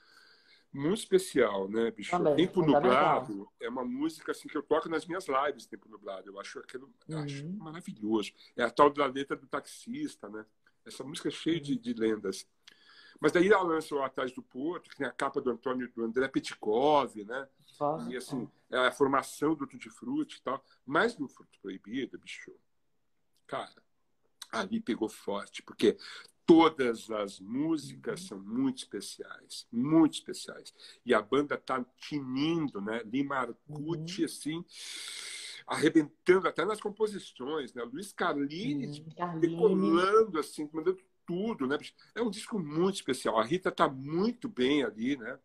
muito especial, né, bicho? Também, Tempo Nublado é uma música assim que eu toco nas minhas lives, Tempo Nublado. Eu acho aquilo uhum. acho maravilhoso. É a tal da letra do taxista, né? Essa música é cheia de, de lendas. Mas daí ela lança o Atrás do Porto, que tem a capa do Antônio do André Petkov, né? Ah, e assim, é a formação do Tutti Frutti e tal. Mas no Fruto Proibido, bicho, cara, ali pegou forte, porque todas as músicas uhum. são muito especiais, muito especiais. E a banda tá tinindo, né? Lima Arcute, uhum. assim, arrebentando até nas composições, né? Luiz Carlini, uhum. decolando, assim, mandando tudo, né? É um disco muito especial. A Rita tá muito bem ali, né?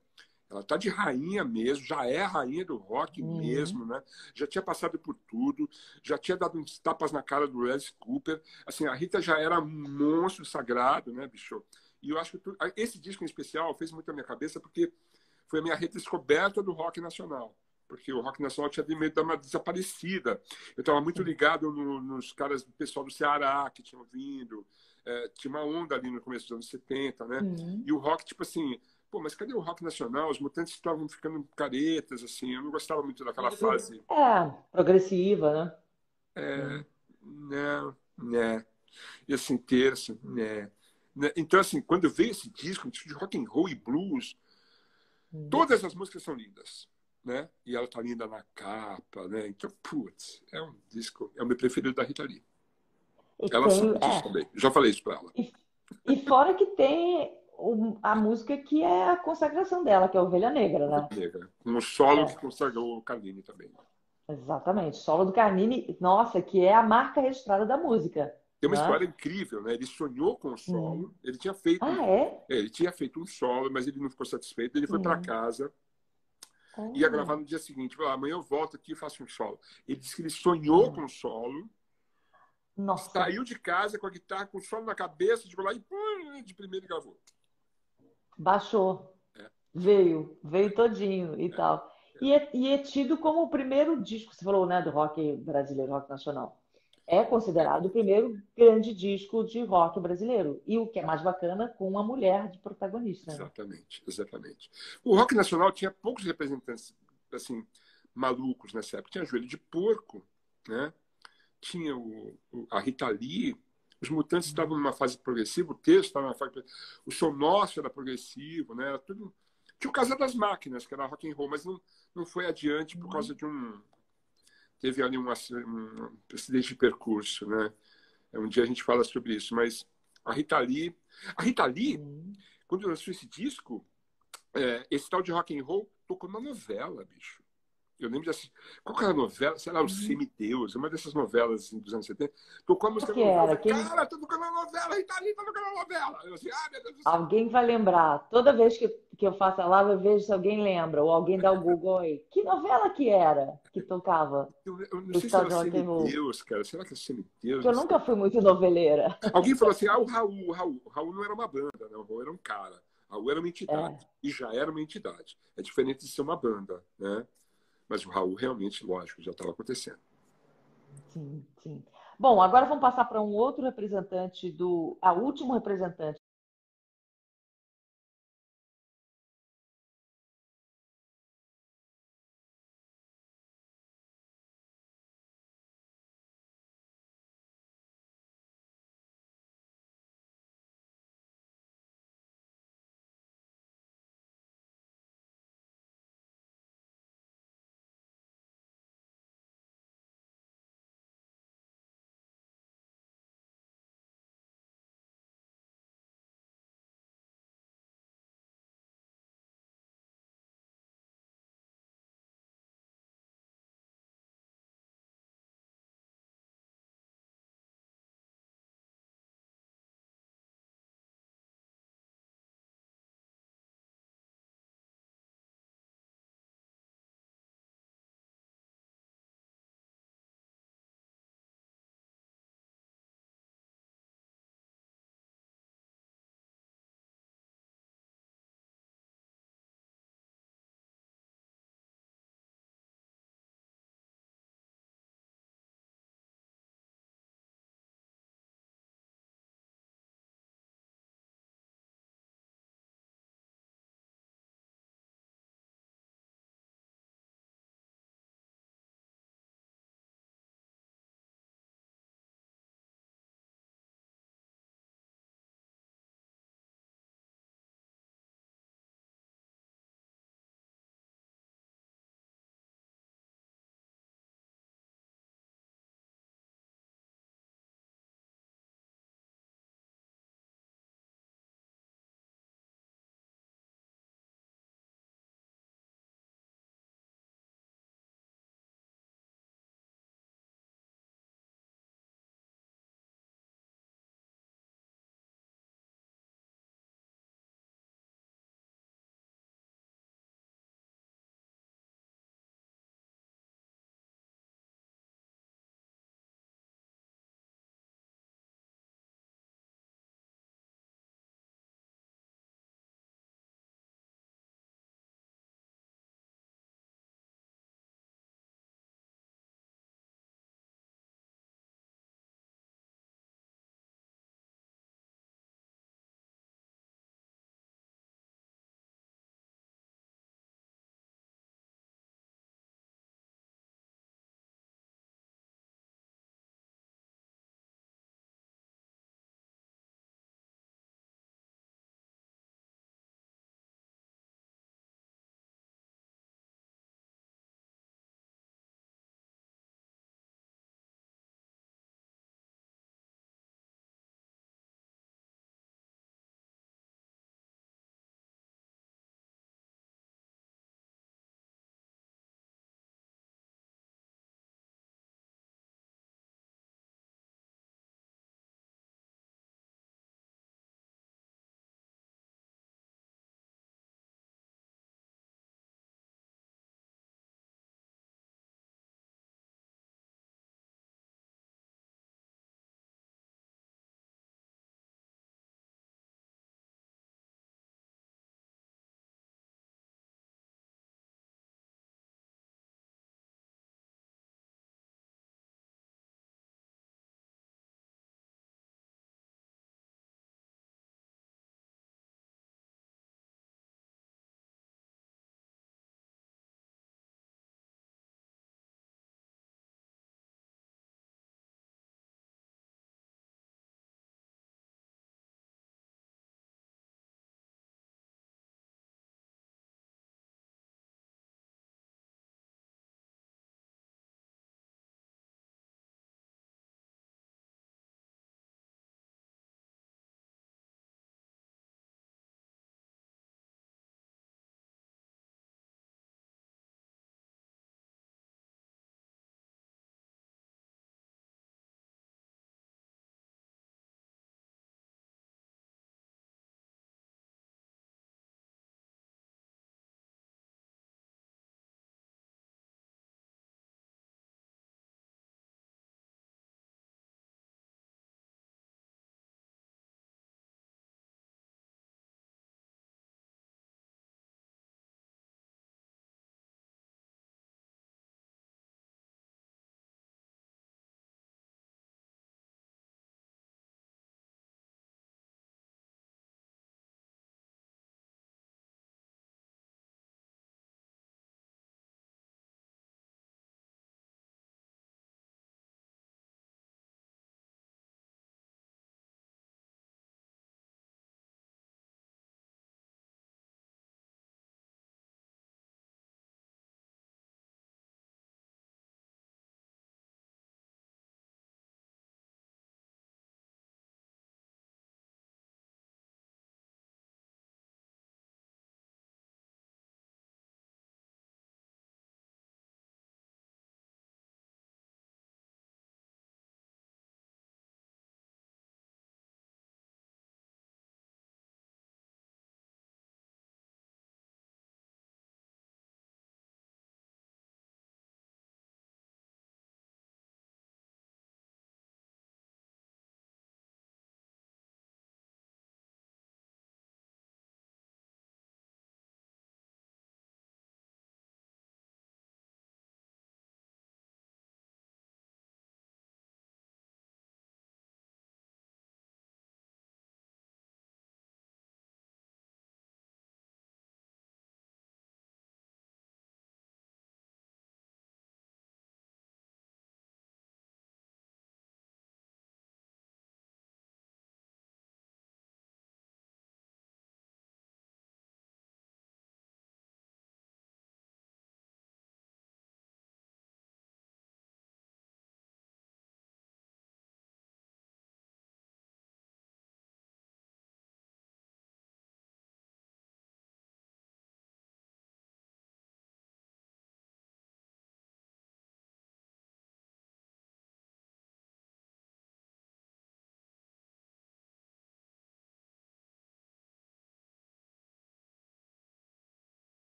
Ela tá de rainha mesmo, já é rainha do rock uhum. mesmo, né? Já tinha passado por tudo, já tinha dado uns tapas na cara do Alice Cooper. Assim, a Rita já era um monstro sagrado, né, bicho? E eu acho que esse disco em especial fez muito na minha cabeça porque foi a minha redescoberta do rock nacional. Porque o rock nacional tinha meio de uma desaparecida. Eu estava muito ligado no, nos caras do pessoal do Ceará que tinham vindo. É, tinha uma onda ali no começo dos anos 70, né? Uhum. E o rock, tipo assim, pô, mas cadê o rock nacional? Os mutantes estavam ficando caretas, assim, eu não gostava muito daquela fase. É, progressiva, né? É, né, né. E assim, terça, né. né. Então, assim, quando veio esse disco, um disco de rock and roll e blues, hum. todas as músicas são lindas, né? E ela tá linda na capa, né? Então, putz, é um disco, é o meu preferido da Rita Lee. E ela sabe disso é. também. Já falei isso para ela. E, e fora que tem a música que é a consagração dela, que é Ovelha Negra, né? Negra. No solo é. que consagrou o Carlini também. Exatamente. Solo do Carlini, nossa, que é a marca registrada da música. Tem uma né? história incrível, né? Ele sonhou com o solo, uhum. ele tinha feito. Ah, é? é? Ele tinha feito um solo, mas ele não ficou satisfeito. Ele foi uhum. para casa ia gravar no dia seguinte. Falou, amanhã eu volto aqui e faço um solo. Ele disse que ele sonhou com o solo. Nossa. Saiu de casa com a guitarra, com o solo na cabeça, chegou lá e de primeiro gravou. Baixou. É. Veio, veio todinho e tal. E é, e é tido como o primeiro disco, você falou, né, do rock brasileiro, rock nacional. É considerado o primeiro grande disco de rock brasileiro. E o que é mais bacana, com uma mulher de protagonista. Né? Exatamente, exatamente. O rock nacional tinha poucos representantes, assim, malucos nessa época. Tinha Joelho de Porco, né? Tinha o, a Rita Lee, os Mutantes estavam numa fase progressiva, o texto estava numa fase o som nosso era progressivo, né? Era tudo tinha o Casa das Máquinas, que era rock and roll, mas não, não foi adiante por causa de um. Teve ali um, um acidente de percurso, né? Um dia a gente fala sobre isso, mas a Rita Lee. A Rita Lee, quando lançou esse disco, é, esse tal de rock and roll tocou numa novela, bicho. Eu lembro de assistir. Qual que era a novela? Sei lá, O uhum. Semideus, uma dessas novelas assim, dos anos 70. Tocou a música que era? Quem... Cara, tô tocando a novela, Rita Lee tá tocando a novela. Eu assim, ah, meu Deus do céu. Alguém vai lembrar. Toda vez que, que eu faço a live, eu vejo se alguém lembra. Ou alguém dá o Google aí. Que novela que era que tocava? Eu, eu não sei se era Semideus, cara. Será que é Semideus? Eu nunca fui muito noveleira. Alguém falou assim, ah, o Raul, o Raul. O Raul não era uma banda, né? O Raul era um cara. O Raul era uma entidade. É. E já era uma entidade. É diferente de ser uma banda, né? Mas o Raul realmente, lógico, já estava acontecendo. Sim, sim. Bom, agora vamos passar para um outro representante do. A último representante